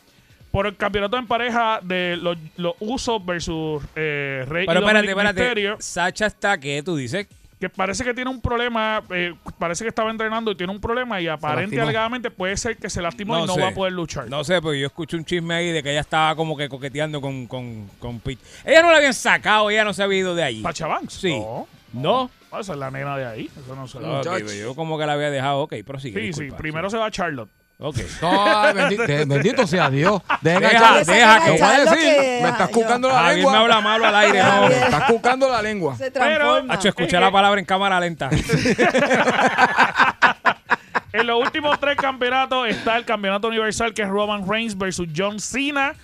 Por el campeonato en pareja de los, los Usos versus eh, Rey Pero y espérate, espérate. Sacha está, ¿qué tú dices? Que parece que tiene un problema, eh, parece que estaba entrenando y tiene un problema y aparente y lastimó. alegadamente puede ser que se lastimó y no sé. va a poder luchar. No sé, porque yo escuché un chisme ahí de que ella estaba como que coqueteando con, con, con Pete. Ella no la habían sacado, ella no se había ido de allí. Sacha Banks. Sí. No. ¿No? Esa es la nena de ahí. Eso no se Ok, Muchacho. pero yo como que la había dejado. Ok, prosigue. Sí, sí. disculpa. Primero se va Charlotte. Ok. No, ay, bendito, bendito sea Dios. Deja, Deja, deja que- Te voy a decir, que- me estás yo- cucando la Javier lengua. me habla malo al aire, no. Me estás cucando la lengua. Se transforma. Hacho, escuché la palabra en cámara lenta. En los últimos tres campeonatos está el campeonato universal que es Roman Reigns versus John Cena.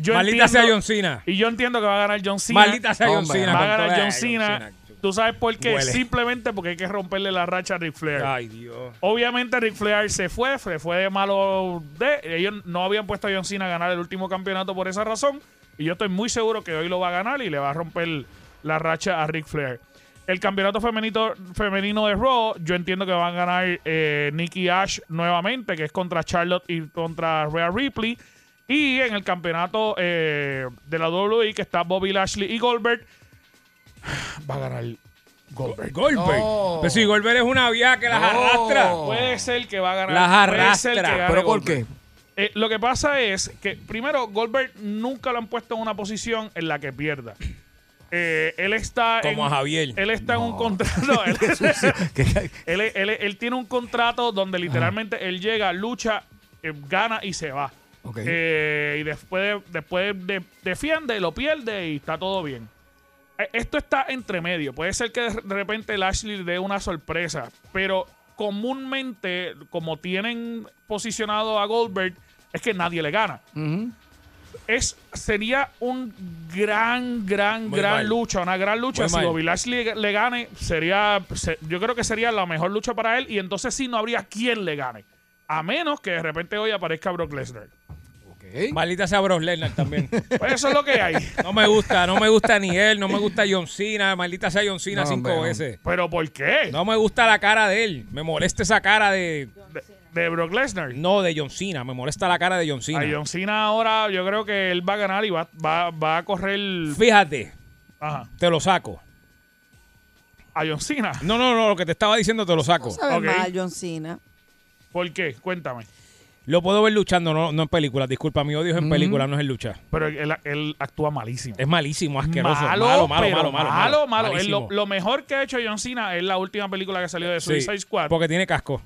Yo Maldita sea John Cena. Y yo entiendo que va a ganar John Cena. Maldita sea John Hombre, Cena. Va a con ganar toda- John Cena. ¿Tú sabes por qué? Huele. Simplemente porque hay que romperle la racha a Ric Flair. Ay, Dios. Obviamente Ric Flair se fue, se fue de malo de... Ellos no habían puesto a John Cena a ganar el último campeonato por esa razón. Y yo estoy muy seguro que hoy lo va a ganar y le va a romper la racha a Ric Flair. El campeonato femenito, femenino de Raw, yo entiendo que van a ganar eh, Nikki Ash nuevamente, que es contra Charlotte y contra Rhea Ripley. Y en el campeonato eh, de la WWE, que está Bobby Lashley y Goldberg, va a ganar Goldberg. Goldberg. No. Pero si Goldberg es una vieja que las No. arrastra. Puede ser que va a ganar. Las puede ser que arrastra. gane ¿Pero por Goldberg. qué? Eh, lo que pasa es que, primero, Goldberg nunca lo han puesto en una posición en la que pierda. Eh, él está Como en, a Javier. Él está en un contrato. él, ¿Qué- él- él- él tiene un contrato donde literalmente él llega, lucha, eh, gana y se va. Eh, y después, después de- defiende, lo pierde y está todo bien. Eh, Esto está entre medio. Puede ser que de repente Lashley dé una sorpresa, pero comúnmente, como tienen posicionado a Goldberg, es que nadie le gana. Es, sería un gran, gran, Muy gran mal. lucha, una gran lucha. Muy si. Bobby Lashley le gane, sería, se- yo creo que sería la mejor lucha para él y entonces sí no habría quien le gane. A menos que de repente hoy aparezca Brock Lesnar. Maldita sea Brock Lesnar también. Pues eso es lo que hay. No me gusta, no me gusta ni él, no me gusta John Cena, maldita sea John Cena No, cinco hombre, no. veces. ¿Pero por qué? No me gusta la cara de él, me molesta esa cara de... De, de Brock Lesnar. No, de John Cena, me molesta la cara de John Cena. A John Cena ahora yo creo que él va a ganar y va, va, va a correr Fíjate, ajá, te lo saco. a John Cena. No, no, no, lo que te estaba diciendo te lo saco. No mal, John Cena. ¿Por qué? Cuéntame. Lo puedo ver luchando, no, no en películas. Disculpa, mi odio es en películas, no es en lucha. Pero él, él actúa malísimo. Es malísimo, asqueroso. malo, malo, malo, pero malo, malo, malo, malo. Él lo, lo mejor que ha hecho John Cena es la última película que salió de Sí, Suicide Squad. Porque tiene casco.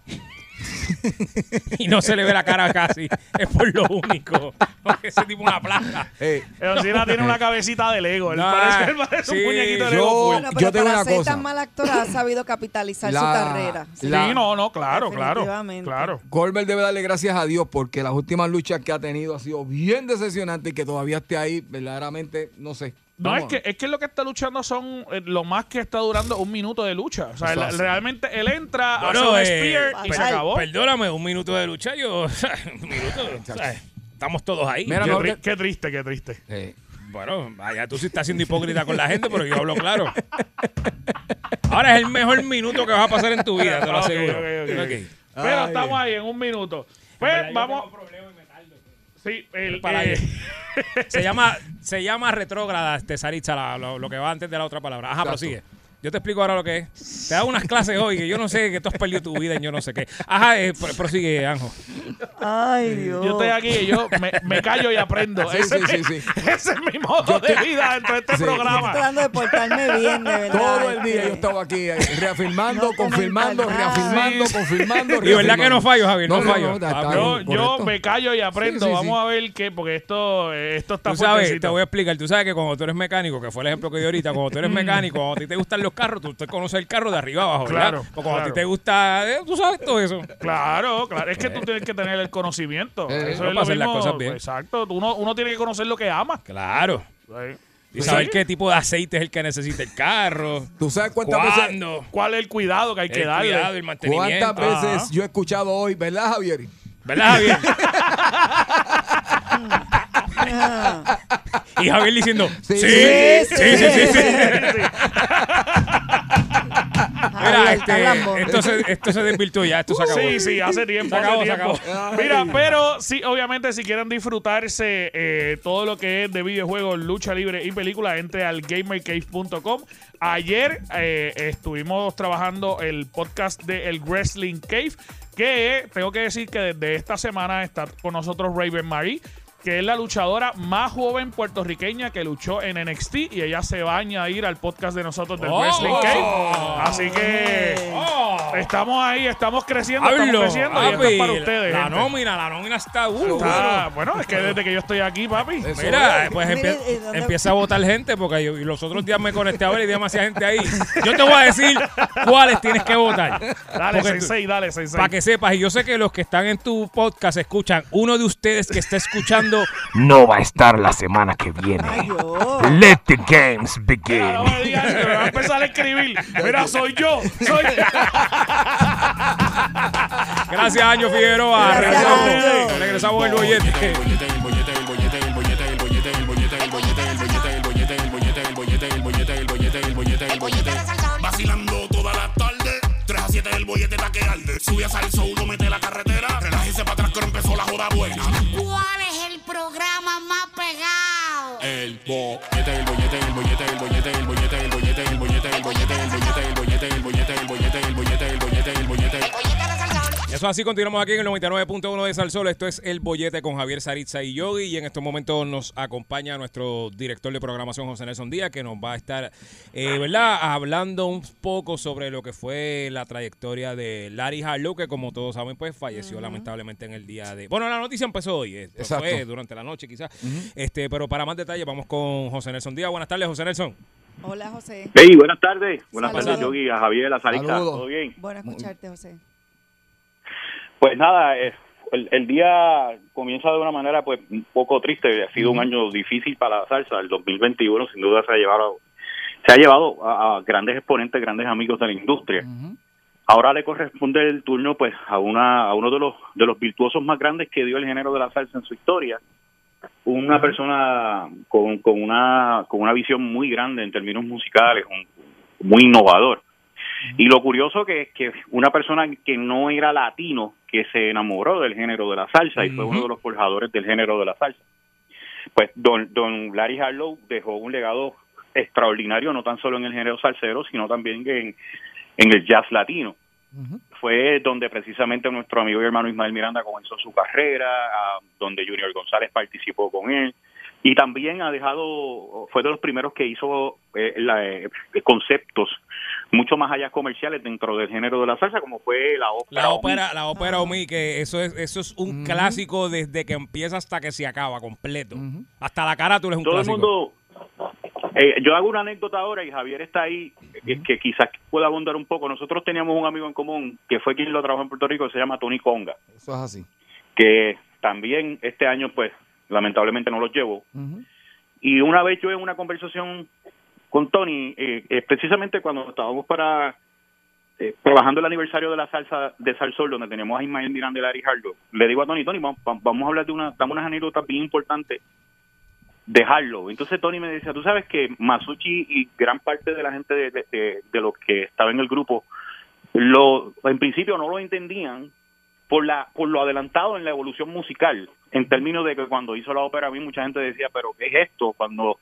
Y no se le ve la cara casi. Es por lo único. Porque ese tipo es una placa. Eh, John Cena tiene una cabecita de Lego. Él No, parece, él parece sí, un muñequito de yo- Lego. Bueno, yo pero te digo para una ser cosa. tan mal actor ha sabido capitalizar su La- carrera. Sí, la- no, no, claro, claro. Claro. Goldberg debe darle gracias a Dios porque las últimas luchas que ha tenido ha sido bien decepcionante y que todavía esté ahí, verdaderamente, no sé. No, es que, es que lo que está luchando son eh, lo más que está durando un minuto de lucha. O sea, Eso él- hace. realmente él entra, Bueno, hace un eh, spear y se acabó. Perdóname, un minuto de lucha, yo. un minuto. ¿sabes? Estamos todos ahí. Mira, Qué, no, tri- que- qué triste, qué triste. Eh, Bueno, vaya, tú sí estás siendo hipócrita con la gente, pero yo hablo claro. Ahora es el mejor minuto que vas a pasar en tu vida, te lo Ok, aseguro. ok, ok, ok. Ok. Pero Ay. estamos ahí en un minuto. Pues vamos. Sí, el, Para eh, Se llama, se llama retrógrada, este, Saritza, la- lo, lo que va antes de la otra palabra. Ajá, Exacto. prosigue. Yo te explico ahora lo que es. Te hago unas clases hoy que yo no sé, que tú has perdido tu vida en yo no sé qué. Ajá, eh, pro- prosigue, Anjo. Ay, Dios. yo estoy aquí y yo me, me callo y aprendo. Sí, ese, sí, es sí, mi- sí. ese es mi modo de vida dentro de este Sí. programa. tratando de portarme bien, de verdad. todo el día este. yo estaba aquí eh, reafirmando, No confirmando, reafirmando, Sí. confirmando. Y verdad que no fallo, Javier, no fallo. Ah, está Yo, bien, yo me callo y aprendo. Sí, sí, sí. Vamos a ver qué, porque esto, esto está Tú sabes, fuertecito. te voy a explicar. Tú sabes que cuando tú eres mecánico, que fue el ejemplo que di ahorita, cuando tú eres mecánico, cuando a ti te gustan los carros, tú te conoces el carro de arriba abajo, ¿verdad? Claro, Porque cuando a ti te gusta, eh, tú sabes todo eso. Claro, claro. Es que tú tienes que tener el conocimiento. Eh, Eso es lo para hacer las mismo. cosas bien. Exacto. Uno, uno tiene que conocer lo que ama. Claro. Sí. Y saber Sí. qué tipo de aceite es el que necesita el carro. ¿Tú sabes cuántas veces. ¿Cuál es el cuidado que hay que darle? cuidado, el mantenimiento. cuántas veces Ajá. yo he escuchado hoy, ¿verdad, Javier? ¿Verdad, Javier? Y Javier diciendo, sí, Sí, sí, sí, sí, este, esto, se, esto se desvirtuó ya, esto se acabó. Sí, sí, hace tiempo. Se acabó, hace se tiempo. acabó. Mira, pero sí, obviamente, si quieren disfrutarse eh, todo lo que es de videojuegos, lucha libre y película, entre al gamercave.com. Ayer eh, estuvimos trabajando el podcast de El Wrestling Cave, que tengo que decir que desde esta semana está con nosotros Raven Marie. Que es la luchadora más joven puertorriqueña que luchó en NXT y ella se va a añadir al podcast de nosotros del Oh. Wrestling Cave. Así que Oh. Estamos ahí, estamos creciendo, estamos Hablo, creciendo y esto es papi, para ustedes. La gente. nómina, la nómina está uh, Está- bueno, es que desde que yo estoy aquí, papi. Mira, es. pues empie- ¿y dónde- empieza a votar gente porque yo, y los otros días me conecté a ver y había demasiada gente ahí. Yo te voy a decir cuáles tienes que votar. Dale, Porque tú- Sensei, dale, Sensei. Para que sepas, y yo sé que los que están en tu podcast escuchan, uno de ustedes que está escuchando No va a estar la semana que viene. Let the games begin. Mira, no me digas que me va a empezar a escribir. Mira, soy yo. Soy Gracias, Año Figueroa. Gracias, Regresamos, Año. regresamos el bollete. Vacilando toda la tarde, 3 a 7 el bollete está que arde. Sube a salso, uno mete la carretera, relájese para atrás que empezó la joda buena. El bollete, el bollete, el bollete, el bollete, el bollete, el bollete, el bollete, el bollete, el bollete, el bollete, Eso así, continuamos aquí en el 99.1 de Salsol. Esto es El Bollete con Javier Saritza y Yogi. Y en estos momentos nos acompaña nuestro director de programación, José Nelson Díaz, que nos va a estar, eh, ¿verdad?, hablando un poco sobre lo que fue la trayectoria de Larry Harlow, que como todos saben, pues falleció lamentablemente en el día de. Bueno, la noticia empezó hoy, esto Exacto. fue durante la noche quizás. este Pero para más detalles, vamos con José Nelson Díaz. Buenas tardes, José Nelson. Hola, José. Hey, buenas tardes. Buenas Saludos. tardes, Yogi, a Javier, a Sarita. Saludos. ¿Todo bien? Bueno escucharte, José. Pues nada, eh, el, el día comienza de una manera pues un poco triste. Ha sido un año difícil para la salsa. El 2021 sin duda se ha llevado, se ha llevado a, a grandes exponentes, grandes amigos de la industria. Ahora le corresponde el turno pues a una a uno de los de los virtuosos más grandes que dio el género de la salsa en su historia. Una persona con, con una con una visión muy grande en términos musicales, un- muy innovador. Y lo curioso que es que una persona que no era latino, que se enamoró del género de la salsa y fue uno de los forjadores del género de la salsa. Pues don, don Larry Harlow dejó un legado extraordinario, no tan solo en el género salsero, sino también en, en el jazz latino. Fue donde precisamente nuestro amigo y hermano Ismael Miranda comenzó su carrera, donde Junior González participó con él. Y también ha dejado, fue de los primeros que hizo eh, la, eh, conceptos mucho más allá comerciales dentro del género de la salsa, como fue la ópera. La ópera, la ópera Omi, que eso es, eso es un clásico desde que empieza hasta que se acaba completo. Hasta la carátula es un todo el mundo eh, yo hago una anécdota ahora y Javier está ahí que quizás pueda abundar un poco. Nosotros teníamos un amigo en común que fue quien lo trabajó en Puerto Rico se llama Tony Conga. Eso es así. que también este año pues lamentablemente no los llevo. Y una vez yo en una conversación con Tony eh, precisamente cuando estábamos para eh, trabajando el aniversario de la salsa de Salsol donde teníamos a Ismael Miranda y Larry Harlow le digo a Tony Tony vamos, vamos a hablar de una dame unas anécdotas bien importantes dejarlo. Entonces Tony me decía, tú sabes que Masucci y gran parte de la gente de, de, de- de los que estaba en el grupo, lo en principio no lo entendían por la por lo adelantado en la evolución musical, en términos de que cuando hizo la ópera a mí mucha gente decía, pero ¿qué es esto? Cuando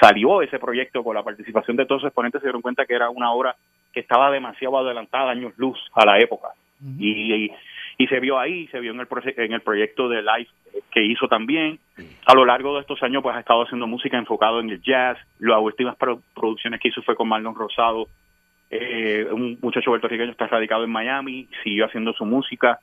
salió ese proyecto con la participación de todos los exponentes se dieron cuenta que era una obra que estaba demasiado adelantada, años luz a la época. y, y, y se vio ahí, se vio en el, en el proyecto de Live que hizo también. A lo largo de estos años, pues ha estado haciendo música enfocado en el jazz. Las últimas pro- producciones que hizo fue con Marlon Rosado. Eh, un muchacho puertorriqueño está radicado en Miami, siguió haciendo su música.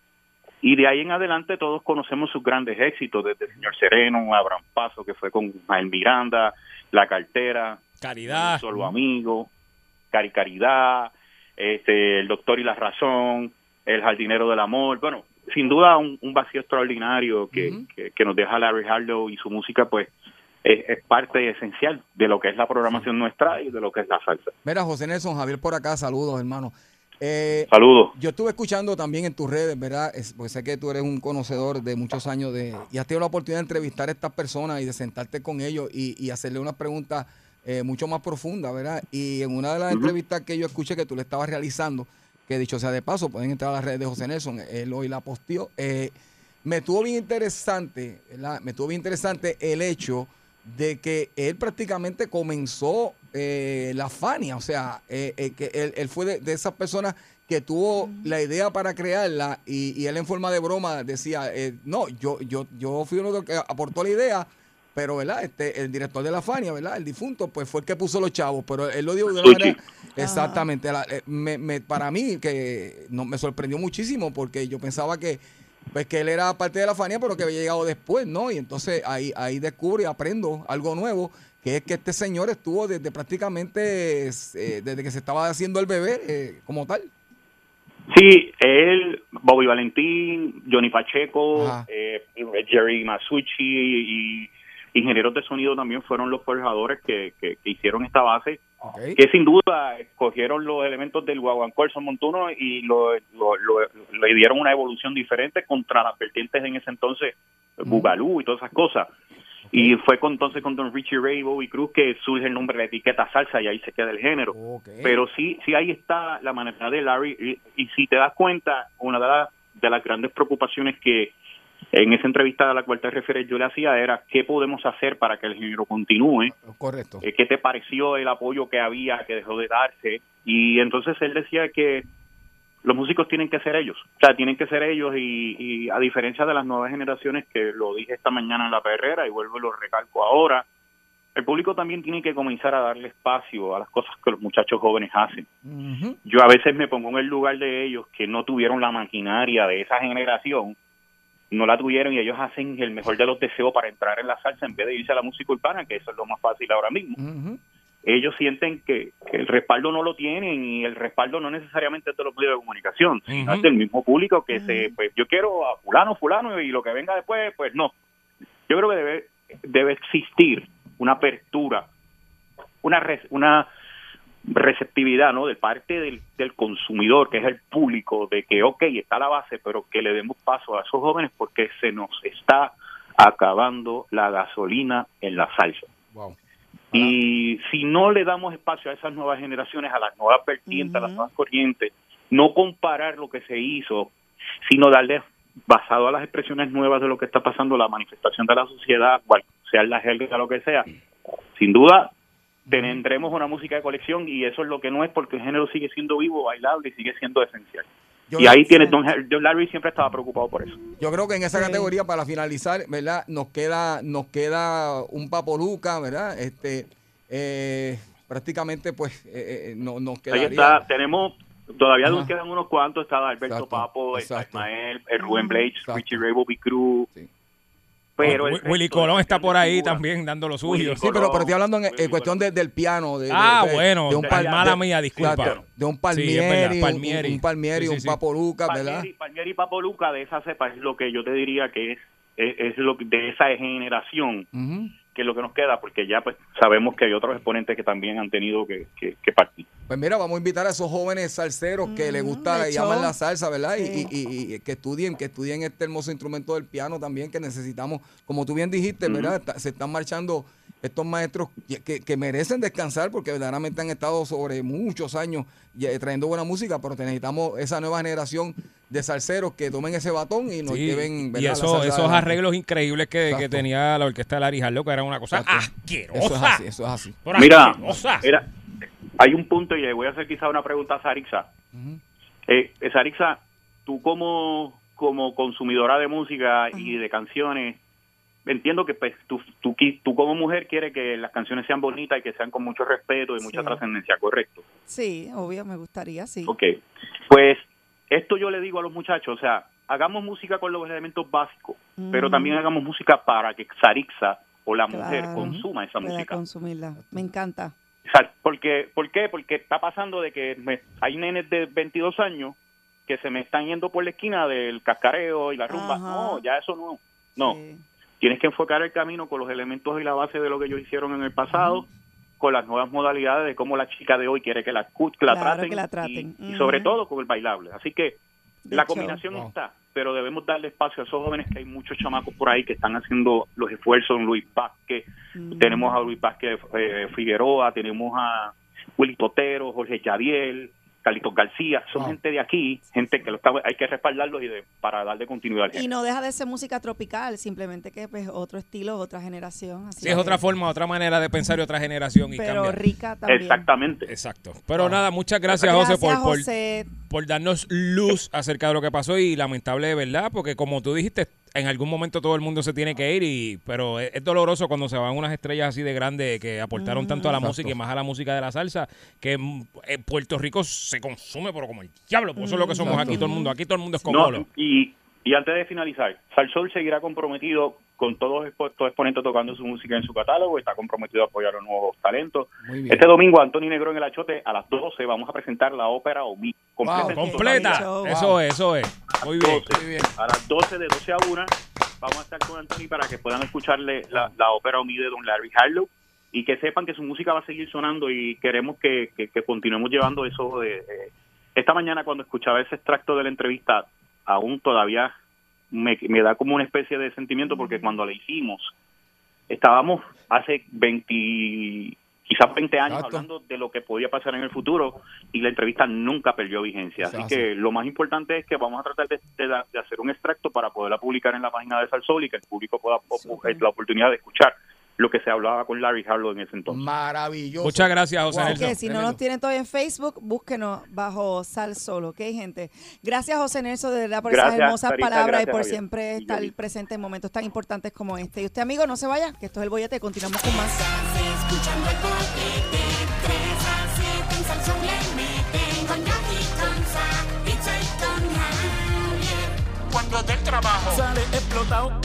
Y de ahí en adelante todos conocemos sus grandes éxitos, desde el Señor Sereno, Abraham Paso, que fue con Mael Miranda, La Cartera, Caridad. Solo Amigo, Cari Caridad, este, El Doctor y la Razón, El Jardinero del Amor. Bueno, sin duda un, un vacío extraordinario que, que, que nos deja Larry Harlow y su música, pues es, es parte esencial de lo que es la programación nuestra y de lo que es la salsa. Mira, José Nelson, Javier por acá, saludos, hermano. Eh, Saludos. Yo estuve escuchando también en tus redes, ¿verdad? Es- porque sé que tú eres un conocedor de muchos años de y has tenido la oportunidad de entrevistar a estas personas y de sentarte con ellos y, y hacerle unas preguntas eh, mucho más profundas, ¿verdad? Y en una de las entrevistas que yo escuché que tú le estabas realizando, que dicho sea de paso, pueden entrar a las redes de José Nelson, él hoy la posteó, eh, me estuvo bien interesante, ¿verdad? Me estuvo bien interesante el hecho de que él prácticamente comenzó eh, la Fania, o sea, eh, eh, que él, él fue de, de esas personas que tuvo la idea para crearla y, y él en forma de broma decía, eh, no, yo, yo, yo fui uno de los que aportó la idea, pero verdad, este, el director de la Fania, ¿verdad? El difunto, pues fue el que puso los chavos, pero él lo dijo de una manera exactamente. la- me, me- para mí que no, me sorprendió muchísimo porque yo pensaba que pues que él era parte de la Fania, pero que había llegado después, ¿no? Y entonces ahí, ahí descubro y aprendo algo nuevo, que es que este señor estuvo desde prácticamente, eh, desde que se estaba haciendo el bebé eh, como tal. Sí, él, Bobby Valentín, Johnny Pacheco, eh, Jerry Masucci y ingenieros de sonido también fueron los forjadores que, que- que hicieron esta base, Que sin duda escogieron los elementos del guaguancó, el son montuno y lo, lo- lo- le dieron una evolución diferente contra las vertientes en ese entonces, Bugalú y todas esas cosas. Y fue con, entonces con Don Richie Ray y Bobby Cruz que surge el nombre de la etiqueta salsa y ahí se queda el género. Pero sí, sí ahí está la manera de Larry. Y, y si te das cuenta, una de las, de las grandes preocupaciones que en esa entrevista a la cual te refieres yo le hacía era qué podemos hacer para que el género continúe. Correcto. Eh, ¿Qué te pareció el apoyo que había, que dejó de darse? Y entonces él decía que los músicos tienen que ser ellos, o sea, tienen que ser ellos y, y a diferencia de las nuevas generaciones que lo dije esta mañana en la perrera y vuelvo y lo recalco ahora, el público también tiene que comenzar a darle espacio a las cosas que los muchachos jóvenes hacen. Ujú. Yo a veces me pongo en el lugar de ellos que no tuvieron la maquinaria de esa generación, no la tuvieron y ellos hacen el mejor de los deseos para entrar en la salsa en vez de irse a la música urbana, que eso es lo más fácil ahora mismo ellos sienten que, que el respaldo no lo tienen y el respaldo no necesariamente es de los medios de comunicación, sino Ujú. es del mismo público que se, pues yo quiero a fulano, fulano y lo que venga después, pues no. Yo creo que debe, debe existir una apertura, una, res- una receptividad, ¿no? De parte del, del consumidor, que es el público, de que, ok, está la base, pero que le demos paso a esos jóvenes porque se nos está acabando la gasolina en la salsa. Wow. Y si no le damos espacio a esas nuevas generaciones, a las nuevas vertientes, a las nuevas corrientes, no comparar lo que se hizo, sino darle, basado a las expresiones nuevas de lo que está pasando, la manifestación de la sociedad, cual sea la jerga, lo que sea, sin duda tendremos una música de colección y eso es lo que no es porque el género sigue siendo vivo, bailable y sigue siendo esencial. Yo- y ahí tiene Don, Don Larry siempre estaba preocupado por eso. Yo creo que en esa Sí. categoría, para finalizar, ¿verdad? Nos queda, nos queda un Papoluca, ¿verdad? Este, eh, prácticamente, pues, eh, eh, no, nos Ahí quedaría. está, tenemos, todavía Ajá. nos quedan unos cuantos, está Alberto Exacto, Papo, exacto. Ismael, el Rubén Blades, Exacto. Richie Ray, Bobby Cruz. Sí. Pero Willy Colón está por ahí también dando lo Willy suyo. Sí, pero, pero estoy hablando en, en Willy cuestión de- del piano. De, Ah, de- bueno, de un de- pal- mala de- mía, disculpa. De un Sí, es Palmieri, un- Palmieri. un, Palmieri, Sí, sí, un sí. Papo Luca, ¿verdad? Palmieri, Palmieri y Papo Luca de esa cepa es lo que yo te diría que es, es, es lo de esa generación Ujú. Que es lo que nos queda, porque ya pues sabemos que hay otros exponentes que también han tenido que, que, que partir. Pues mira, vamos a invitar a esos jóvenes salseros que les gusta y aman show. la salsa, ¿verdad? Y- Sí. Y, y- y que estudien, que estudien este hermoso instrumento del piano también que necesitamos. Como tú bien dijiste, ¿verdad? Se están marchando estos maestros que, que- que merecen descansar porque verdaderamente han estado sobre muchos años y, eh, trayendo buena música, pero te necesitamos esa nueva generación de salseros que tomen ese batón y nos Sí, lleven y ¿verdad? la eso, esos arreglos increíbles que, que tenía la orquesta de Larry Harlow, que era una cosa Exacto. asquerosa. Eso es así, eso es así. Mira, era, hay un punto y le voy a hacer quizá una pregunta a Sarixa. Ujú. Eh, Sarixa, tú como, como consumidora de música y de canciones, entiendo que pues, tú, tú, tú como mujer quieres que las canciones sean bonitas y que sean con mucho respeto y mucha Sí. trascendencia, ¿correcto? Sí, obvio, me gustaría, sí. Ok, pues esto yo le digo a los muchachos, o sea, hagamos música con los elementos básicos, pero también hagamos música para que Sarixa o la mujer consuma esa música. consumirla. Me encanta. O sea, porque, ¿Por qué? Porque está pasando de que me- hay nenes de 22 años que se me están yendo por la esquina del cascareo y la rumba. Ajá. No, ya eso no. No, Sí. Tienes que enfocar el camino con los elementos y la base de lo que ellos hicieron en el pasado, con las nuevas modalidades de cómo la chica de hoy quiere que la, que la Claro, traten, que la y- sobre todo con el bailable. Así que De la hecho, combinación Wow. está, pero debemos darle espacio a esos jóvenes que hay muchos chamacos por ahí que están haciendo los esfuerzos. Luis Vázquez, mm, tenemos a Luis Vázquez eh, Figueroa, tenemos a Willy Totero, Jorge Yadiel, Carlitos García, son Wow. gente de aquí, gente que lo está, hay que respaldarlos y de, para darle continuidad al Y no deja de ser música tropical, simplemente que pues otro estilo, otra generación. Así Sí, es otra forma, otra manera de pensar y otra generación y Pero cambia. rica también. Exactamente. Exacto. Pero nada, muchas gracias, José, por, José. por darnos luz acerca de lo que pasó y lamentable de verdad, porque como tú dijiste, en algún momento todo el mundo se tiene que ir, y pero es, es doloroso cuando se van unas estrellas así de grandes que aportaron tanto a la Exacto. música y más a la música de la salsa, que mm, en Puerto Rico se consume pero como el diablo, por eso es lo que somos Exacto. aquí todo el mundo, aquí todo el mundo es No, como y, y antes de finalizar, Salsol seguirá comprometido con todos estos exponentes tocando su música en su catálogo, está comprometido a apoyar a los nuevos talentos. Muy bien. Este domingo, Antonio Negro en el Achote, a las 12 vamos a presentar la ópera Omi. Completa Completa. Eso es, eso es. Muy bien. 12, A las 12 de 12 a 1 vamos a estar con Anthony para que puedan escucharle la, la ópera Omi de Don Larry Harlow y que sepan que su música va a seguir sonando y queremos que, que- que continuemos llevando eso de... eh, esta mañana cuando escuchaba ese extracto de la entrevista, aún todavía me, me da como una especie de sentimiento porque cuando la hicimos estábamos hace 20, quizás 20 años Exacto. hablando de lo que podía pasar en el futuro y la entrevista nunca perdió vigencia. Así que lo más importante es que vamos a tratar de, de de hacer un extracto para poderla publicar en la página de Salsol y que el público pueda tener la oportunidad de escuchar lo que se hablaba con Larry Harlow en ese entonces. Maravilloso. Muchas gracias, José Wow. Nelson. que si no nos tienen todavía en Facebook, búsquenos bajo Sal Solo, ¿ok, gente? Gracias, José Nelson, de verdad, por esas hermosas Sarita, palabras y por Javier. siempre estar presente en momentos tan importantes como este. Y usted, amigo, no se vaya, que esto es el bollete, continuamos con más. Escuchando el bollete, 3 a 7 en Salsón le meten con Yogi, con Sa, pizza y con Javier. Cuando del trabajo. Sale explotado.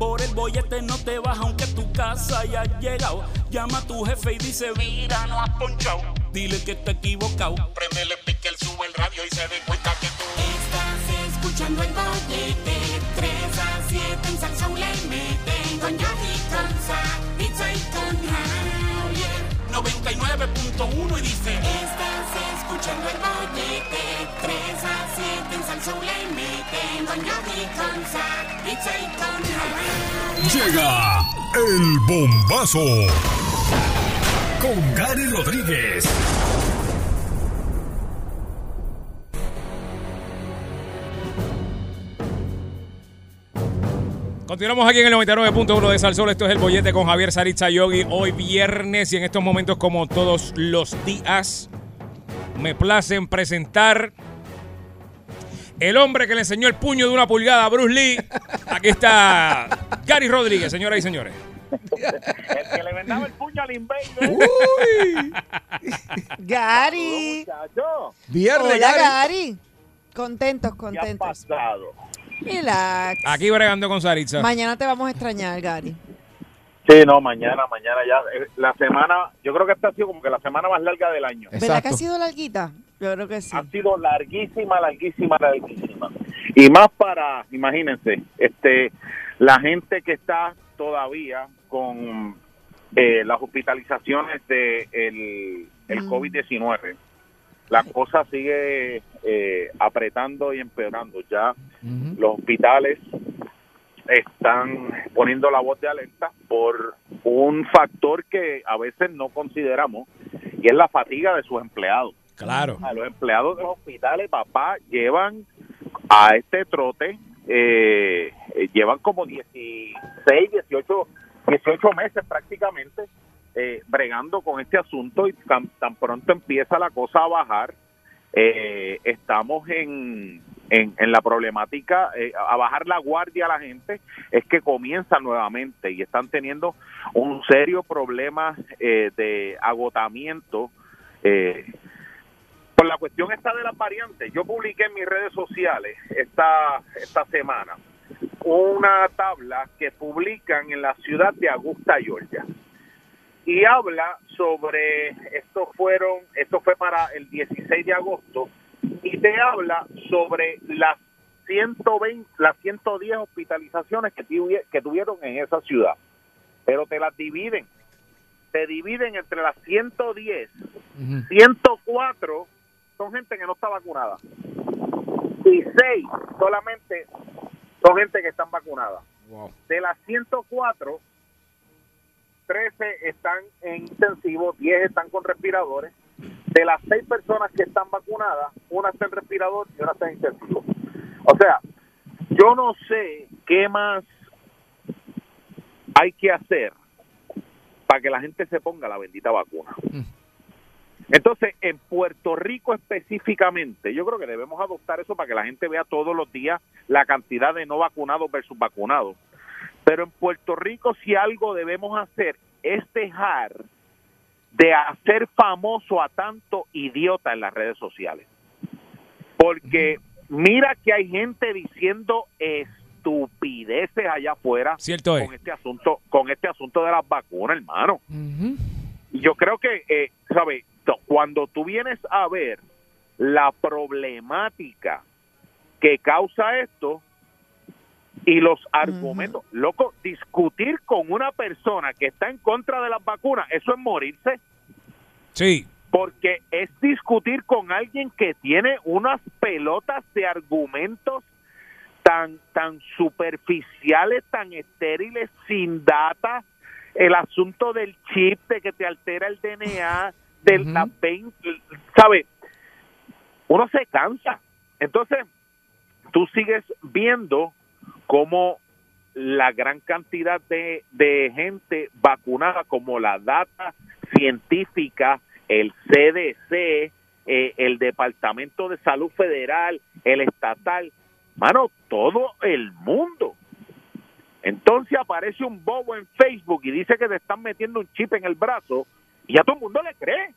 Por el bollete no te vas aunque tu casa haya llegado. Llama a tu jefe y dice, Mira, no has ponchado. dile que te equivocado. Prendele pique, él sube el radio y se dé cuenta que tú. Estás escuchando el bollete, 3 a 7 en Salsón le meten con Sa, pizza y con Javier. 99.1 y dice. Estás escuchando el bollete, Llega el bombazo. Con Gary Rodríguez. Continuamos aquí en el 99.1 de Salsol. Esto es el bollete con Javier Saritza Yogi. Hoy viernes y en estos momentos, como todos los días, me placen presentar el hombre que le enseñó el puño de una pulgada a Bruce Lee. Aquí está Gary Rodríguez, señoras y señores. El que le vendaba el puño al invader. Uy. Gary. Viernes, Hola, Gary. Gary. Contentos, ¿qué ha contentos. pasado? Relax. Aquí bregando con Saritza. Mañana te vamos a extrañar, Gary. Sí, no, mañana, mañana ya. eh, La semana, yo creo que esta ha sido como que la semana más larga del año. ¿Verdad que ha sido larguita? Yo creo que sí. Ha sido larguísima, larguísima, larguísima. Y más para, imagínense, este, la gente que está todavía con eh, las hospitalizaciones de el, el Mm. COVID-19. La cosa sigue eh, apretando y empeorando. Ya los hospitales están poniendo la voz de alerta por un factor que a veces no consideramos y es la fatiga de sus empleados. Claro. A los empleados de los hospitales, papá, llevan a este trote, eh, llevan como 16, 18, 18 meses prácticamente eh, bregando con este asunto y tan, pronto empieza la cosa a bajar, eh, estamos en, en, en la problemática, eh, a bajar la guardia a la gente, es que comienzan nuevamente y están teniendo un serio problema eh, de agotamiento. Por la cuestión esta de las variantes, yo publiqué en mis redes sociales esta, esta semana una tabla que publican en la ciudad de Augusta, Georgia. Y habla sobre, esto fueron, esto fue para el 16 de agosto, y te habla sobre las 120, las 110 hospitalizaciones que, que tuvieron en esa ciudad. Pero te las dividen, te dividen entre las 110 Ujú. 104 son gente que no está vacunada. Y 6 solamente son gente que están vacunadas. Wow. De las 104, 13 están en intensivo, 10 están con respiradores. De las 6 personas que están vacunadas, una está en respirador y una está en intensivo. O sea, yo no sé qué más hay que hacer para que la gente se ponga la bendita vacuna. Entonces, en Puerto Rico específicamente, yo creo que debemos adoptar eso para que la gente vea todos los días la cantidad de no vacunados versus vacunados. Pero en Puerto Rico, si algo debemos hacer es dejar de hacer famoso a tanto idiota en las redes sociales. Porque mira que hay gente diciendo estupideces allá afuera Cierto es. con este asunto, con este asunto de las vacunas, hermano. Y yo creo que, eh, ¿sabes? Cuando tú vienes a ver la problemática que causa esto y los argumentos, loco, discutir con una persona que está en contra de las vacunas, eso es morirse Sí. porque es discutir con alguien que tiene unas pelotas de argumentos tan tan superficiales, tan estériles, sin data, el asunto del chip de que te altera el DNA, de la 20, ¿sabe? Uno se cansa. Entonces, tú sigues viendo cómo la gran cantidad de, de gente vacunada, como la data científica, el CDC, eh, el Departamento de Salud Federal, el estatal, mano, todo el mundo. Entonces aparece un bobo en Facebook y dice que te están metiendo un chip en el brazo y ya todo el mundo le cree.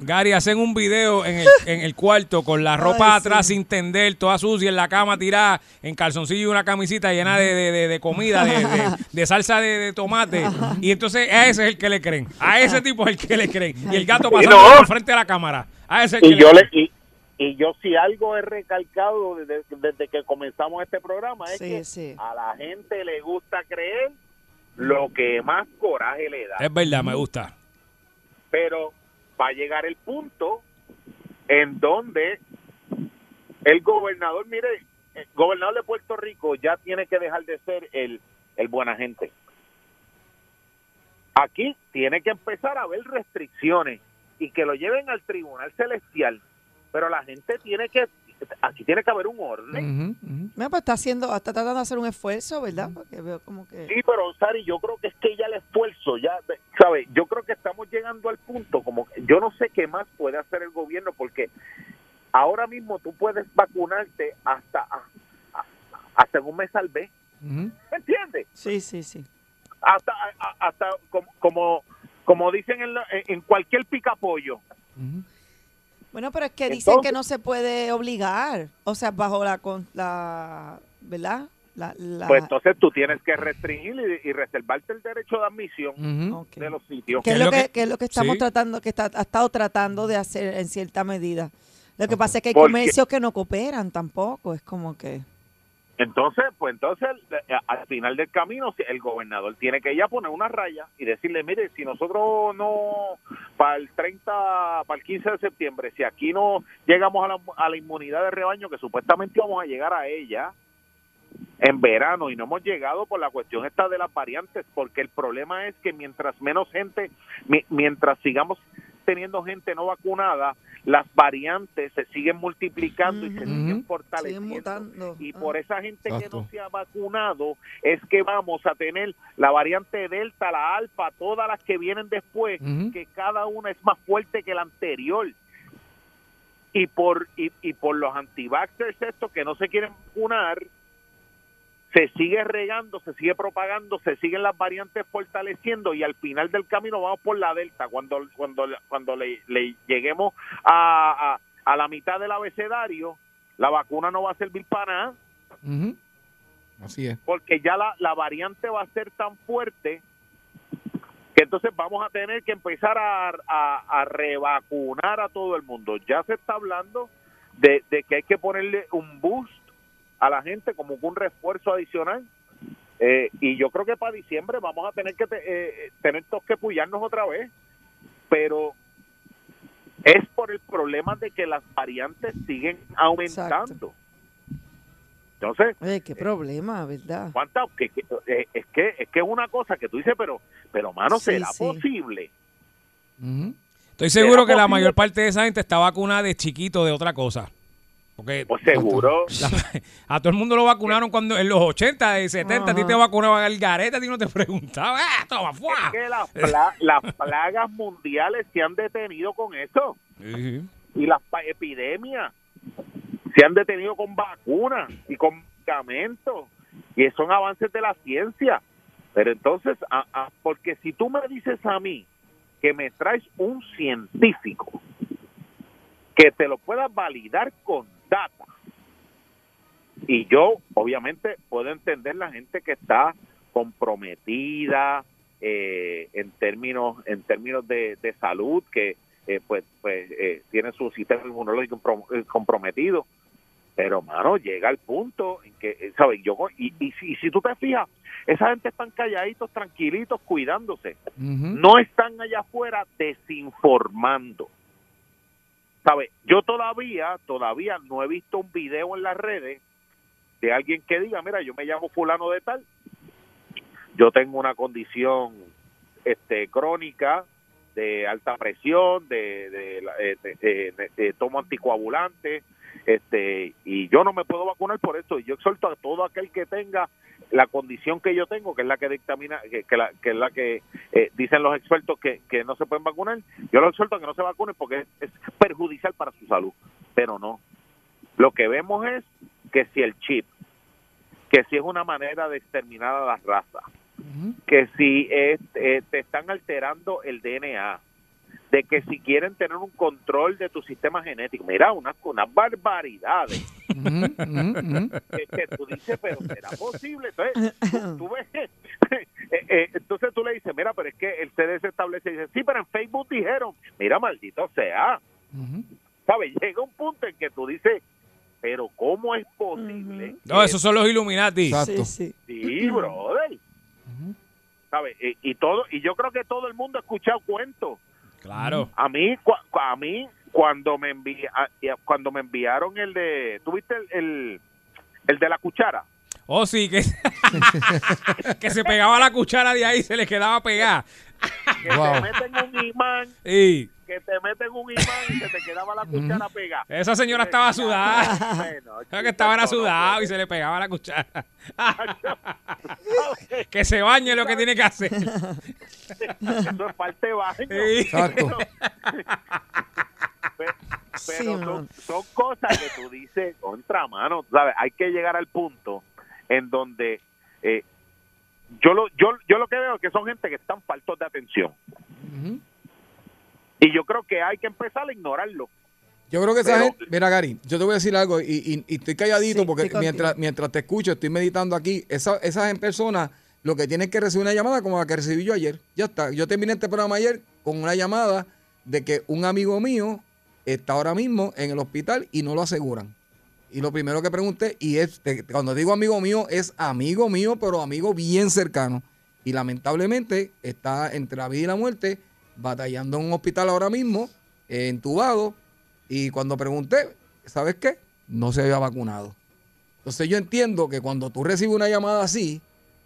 Gary, hacen un video en el, en el cuarto con la ropa Ay, atrás sí. sin tender, toda sucia en la cama tirada, en calzoncillo y una camisita llena de, de- de- de comida, de, de- de salsa de, de tomate. Y entonces a ese es el que le creen. A ese tipo es el que le creen. Y el gato pasando no. por frente de la cámara. A ese es el y que yo le le y, y yo si algo he recalcado desde, desde que comenzamos este programa es Sí, que sí. a la gente le gusta creer lo que más coraje le da Es verdad, me gusta. Pero va a llegar el punto en donde el gobernador mire el gobernador de Puerto Rico ya tiene que dejar de ser el el buena gente. Aquí tiene que empezar a haber restricciones y que lo lleven al tribunal celestial pero la gente tiene que aquí tiene que haber un orden pues está haciendo, está tratando de hacer un esfuerzo, ¿verdad? Porque veo como que. Sí, pero Sari, yo creo que es que ya el esfuerzo, ya, ¿sabes? Yo creo que estamos llegando al punto, como que yo no sé qué más puede hacer el gobierno, porque ahora mismo tú puedes vacunarte hasta, a- a- hasta en un mes al mes, ¿me entiendes? Sí, sí, sí. Hasta, a- hasta como, como, como dicen en, la- en cualquier picapollo. Bueno, pero es que dicen Entonces- que no se puede obligar. O sea, bajo la. con- la ¿Verdad? La, la- Pues entonces tú tienes que restringir y, y reservarte el derecho de admisión de los sitios. ¿Qué es lo que, qué es lo que estamos Sí. tratando, que está, ha estado tratando de hacer en cierta medida? Lo que pasa es que hay comercios que no cooperan tampoco. Es como que. Entonces, pues entonces eh, al final del camino el gobernador tiene que ya poner una raya y decirle, mire, si nosotros no para el 30, para el 15 de septiembre, si aquí no llegamos a la, a la inmunidad de rebaño que supuestamente vamos a llegar a ella en verano y no hemos llegado por la cuestión esta de las variantes, porque el problema es que mientras menos gente, mi- mientras sigamos teniendo gente no vacunada, las variantes se siguen multiplicando y se siguen fortaleciendo. Y por esa gente que no se ha vacunado es que vamos a tener la variante Delta, la Alfa, todas las que vienen después, que cada una es más fuerte que la anterior. Y por, y, y por los anti-vaxxers estos que no se quieren vacunar, se sigue regando, se sigue propagando, se siguen las variantes fortaleciendo y al final del camino vamos por la delta. Cuando cuando cuando le, le lleguemos a, a, a la mitad del abecedario, la vacuna no va a servir para nada. Así es. porque ya la, la variante va a ser tan fuerte que entonces vamos a tener que empezar a, a, a revacunar a todo el mundo. Ya se está hablando de, de que hay que ponerle un boost a la gente como que un refuerzo adicional. Eh, y yo creo que para diciembre vamos a tener que te- eh, tener todos que puyarnos otra vez. Pero es por el problema de que las variantes siguen aumentando. Entonces, Oye, qué problema, ¿verdad? Que- eh, es que es que es una cosa que tú dices, pero pero mano, Sí, ¿será sí. posible? Estoy seguro que la mayor parte de esa gente está vacunada de chiquito de otra cosa. Porque Pues seguro. a todo el mundo lo vacunaron cuando en los 80 y 70 a ti te vacunaban el garete, a ti no te preguntaban, ¡ah, toma! Es que las, pla- las plagas mundiales se han detenido con eso y las epidemias se han detenido con vacunas y con medicamentos y son avances de la ciencia. Pero entonces, a- porque si tú me dices a mí que me traes un científico que te lo pueda validar con data, y yo obviamente puedo entender la gente que está comprometida eh, en términos en términos de, de salud que eh, pues pues eh, tiene su sistema inmunológico eh, comprometido. Pero mano llega al punto en que sabes yo y, y, si, y si tú te fijas esa gente están calladitos tranquilitos cuidándose. No están allá afuera desinformando ¿Sabe? Yo todavía, todavía no he visto un video en las redes de alguien que diga, mira, yo me llamo fulano de tal, yo tengo una condición este crónica de alta presión, de, de, eh, de- de- de- de- tomo anticoagulante, este y yo no me puedo vacunar por esto. Y yo exhorto a todo aquel que tenga la condición que yo tengo, que es la que dictamina, que, que la, que es la que eh, dicen los expertos que, que no se pueden vacunar, yo los exhorto a que no se vacunen porque es, es perjudicial para su salud. Pero no. Lo que vemos es que si el chip, que si es una manera de exterminar a las razas, que si eh, eh, te están alterando el DNA, de que si quieren tener un control de tu sistema genético, mira, unas unas barbaridades que, que tú dices, pero será posible. Entonces, tú, tú ves, eh, eh, entonces tú le dices, mira, pero es que el CDC establece, y dice, sí, pero en Facebook dijeron, mira, maldito sea, ¿sabes? Llega un punto en que tú dices, pero ¿cómo es posible? No, esos son los Illuminati. Exacto. Sí, brother. ¿Sabes? Y, y todo y yo creo que todo el mundo ha escuchado cuentos. Claro. A mí a mí cuando me envi- a- y a- cuando me enviaron el de ¿tuviste el, el el de la cuchara? Oh, sí, que, que se pegaba la cuchara de ahí y se le quedaba pegada. Que meten un imán, Sí. Que te meten un imán y se te quedaba la cuchara pegada. Esa señora estaba sudada. Bueno, Creo que estaba no sudado y se le pegaba la cuchara. que se bañe lo que tiene que hacer. Eso es parte de baño. Sí. Exacto. Pe- Sí, pero son, son cosas que tú dices contra mano, ¿sabes? Hay que llegar al punto en donde eh, yo lo yo yo lo que veo es que son gente que están faltos de atención. Y yo creo que hay que empezar a ignorarlo. Yo creo que esa Pero- gente, mira Gary, yo te voy a decir algo y, y- y estoy calladito Sí, porque estoy mientras, mientras te escucho, estoy meditando aquí, esa, esas personas lo que tienen que recibir una llamada como la que recibí yo ayer. Ya está. Yo terminé este programa ayer con una llamada de que un amigo mío está ahora mismo en el hospital y no lo aseguran. Y lo primero que pregunté, y es, cuando digo amigo mío, es amigo mío, pero amigo bien cercano. Y lamentablemente está entre la vida y la muerte, batallando en un hospital ahora mismo, eh, entubado. Y cuando pregunté, ¿sabes qué? No se había vacunado. Entonces yo entiendo que cuando tú recibes una llamada así,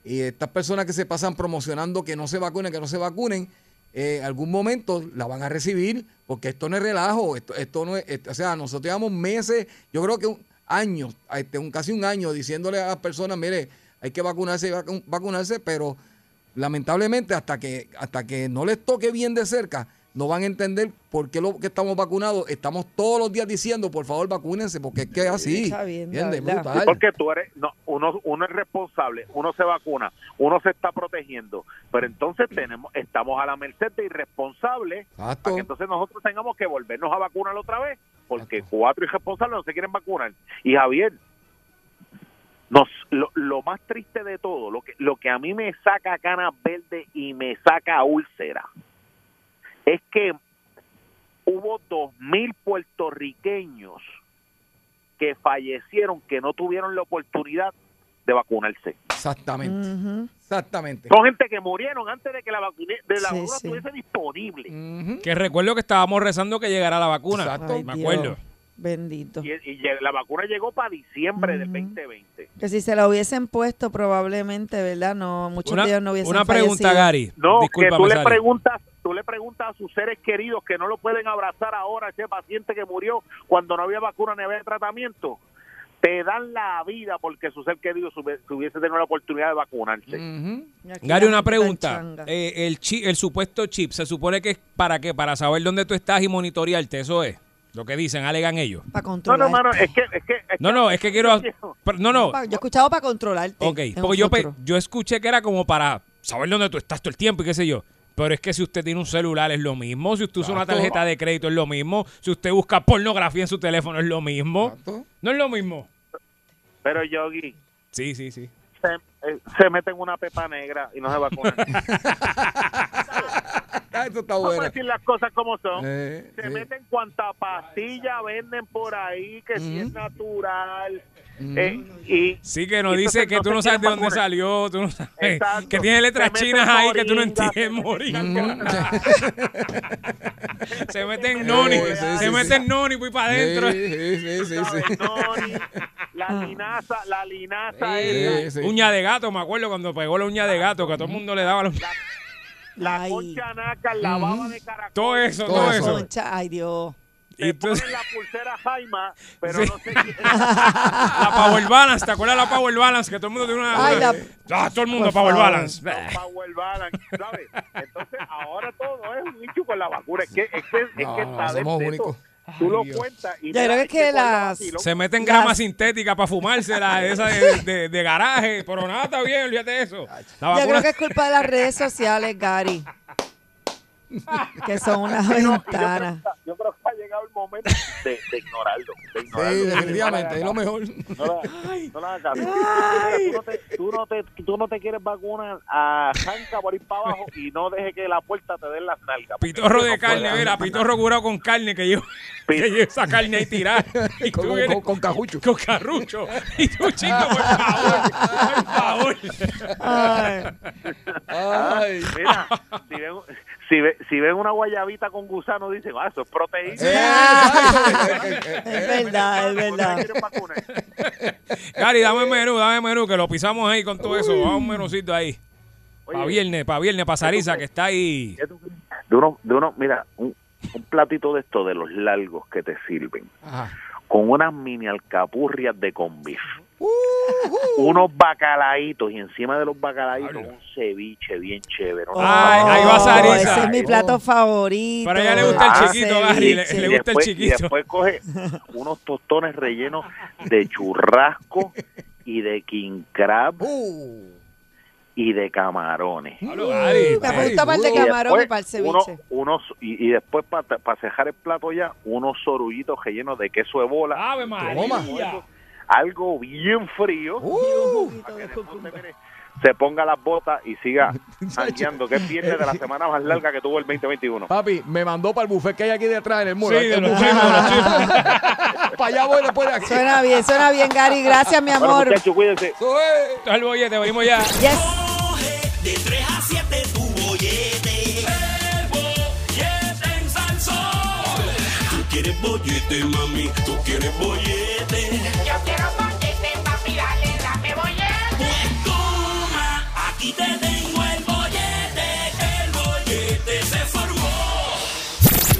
y estas personas que se pasan promocionando que no se vacunen, que no se vacunen, eh, algún momento la van a recibir, porque esto no es relajo, esto, esto no es, o sea, nosotros llevamos meses, yo creo que un, años, este, un, casi un año diciéndole a las personas, mire, hay que vacunarse vacunarse, pero lamentablemente hasta que, hasta que no les toque bien de cerca, no van a entender por qué lo que estamos vacunados. Estamos todos los días diciendo, por favor, vacúnense, porque es que es así. Porque tú eres, no, uno, uno es responsable, uno se vacuna, uno se está protegiendo, pero entonces tenemos, estamos a la merced de irresponsables Exacto. para que entonces nosotros tengamos que volvernos a vacunar otra vez, porque cuatro irresponsables no se quieren vacunar. Y Javier, lo, más triste de todo, lo que, lo que a mí me saca canas verde y me saca úlcera, es que hubo dos mil puertorriqueños que fallecieron que no tuvieron la oportunidad de vacunarse. Exactamente. Ujú. Exactamente. Son gente que murieron antes de que la vacuna, de la Sí, vacuna sí. estuviese disponible. Que recuerdo que estábamos rezando que llegara la vacuna. Exacto. Ay, Me Dios. Bendito. Y, la vacuna llegó para diciembre del Ujú. 2020. Que si se la hubiesen puesto, probablemente, ¿verdad? No, muchos Una, de ellos no hubiesen una pregunta, fallecido. Gary. No, Discúlpame, que tú le preguntas, tú le preguntas a sus seres queridos que no lo pueden abrazar ahora ese paciente que murió cuando no había vacuna ni había tratamiento. Te dan la vida porque su ser querido hubiese tenido la oportunidad de vacunarse. Gary, una pregunta. Eh, el, chi- el supuesto chip, ¿se supone que es para qué? Para saber dónde tú estás y monitorearte, eso es. Lo que dicen, alegan ellos. Para No, controlar. no, mano, es que... Es que es No, no, es que quiero... pero- No, no. Yo he escuchado para controlarte. Ok, porque yo, pe- yo escuché que era como para saber dónde tú estás todo el tiempo y qué sé yo. Pero es que si usted tiene un celular es lo mismo, si usted usa una tarjeta de crédito es lo mismo, si usted busca pornografía en su teléfono es lo mismo. No es lo mismo. Pero Yogi Sí, sí, sí. se, eh, se mete en una pepa negra y no se vacuna. Esto está Vamos a bueno. decir las cosas como son. Eh, se meten cuanta pastilla venden por ahí, que si es natural. eh, y Sí, que nos y dice que tú se no sabes de dónde salió, tú no sabes. Exacto. Que tiene letras Se meten chinas ahí que tú no entiendes, moringa. se meten noni, sí, se sí, meten sí. noni pues para adentro. Sí, sí, sí, sí, sí. Noni, la linaza, la linaza sí. Uña de gato, me acuerdo cuando pegó la uña de gato, que a todo el mundo le daba la la Ay. concha naca, la baba de caracol. Todo eso, Todo todo eso. Concha, ay Dios. Y tú- ponen la pulsera Jaima, pero Sí. no sé qué. La Power Balance, ¿te acuerdas de la Power Balance? Que todo el mundo tiene una. Ay, la- Ah, todo el mundo Power favor. Balance. Power Balance, ¿sabes? Entonces, ahora todo es un nicho con la vacuna. Es que, es que, es No, que no, está somos de únicos. Tú lo Dios. cuentas y Yo mira, creo que te las- vacilo. Se meten grama sintética para fumársela, esa de, de- de garaje, pero nada, está bien, olvídate de eso. La Yo vacuna- creo que es culpa de las redes sociales, Gary. que son una yo ventana. que- Yo creo que ha llegado el momento de, de ignorarlo. De Sí, definitivamente, es lo mejor. No la, no la. Mira, tú, no te, tú, no te, tú no te quieres vacunar, arranca por ir para abajo y no deje que la puerta te dé las nalgas. Pitorro de no carne, mira, pitorro curado con carne que yo que lleva esa carne ahí tirada. Y Con, tú con, vienes con, con cajucho. con carrucho. Y tú, chico, por favor, por favor. Ay. Ay. Mira, si ven, si, ve- si ven una guayabita con gusano, dicen, ah, eso es proteína. Eh, Es verdad, es verdad. Gary, dame menú, dame menú, que lo pisamos ahí con todo eso. Vamos un menucito ahí. Para viernes, para viernes, para Sarisa, que está ahí. De uno, de uno, mira, un, un platito de estos de los largos que te sirven, Ajá. con unas mini alcapurrias de con beef. Unos bacalaitos y encima de los bacalaitos Habla. un ceviche bien chévere. Oh, Ay, ahí va Sarisa. Ese es mi plato favorito. Pero a ella le gusta el Ah, chiquito, Gary, le, le y gusta el después, y chiquito. después coge unos tostones rellenos de churrasco y de king crab Uh. y de camarones. Hablo, Gary. Me apunto para el de Y camarón y después para el ceviche. uno- unos, y, y después para cejar el plato ya, unos sorullitos rellenos de queso de bola. Ave María. Algo bien frío. Uh. para que después usted, mire, se ponga las botas y siga jangueando, que es viernes de la semana más larga que tuvo el 2021. Papi, me mandó para el buffet que hay aquí detrás en el muro. Sí, de El buffet. para allá voy después de aquí. Suena bien, suena bien, Gary. Gracias, mi Bueno, amor. muchachos, cuídense. El bollete, venimos ya. Yes. De 3 a 7 tu bollete. El bollete en Salsón. Tú quieres bollete, mami. Tú quieres bollete.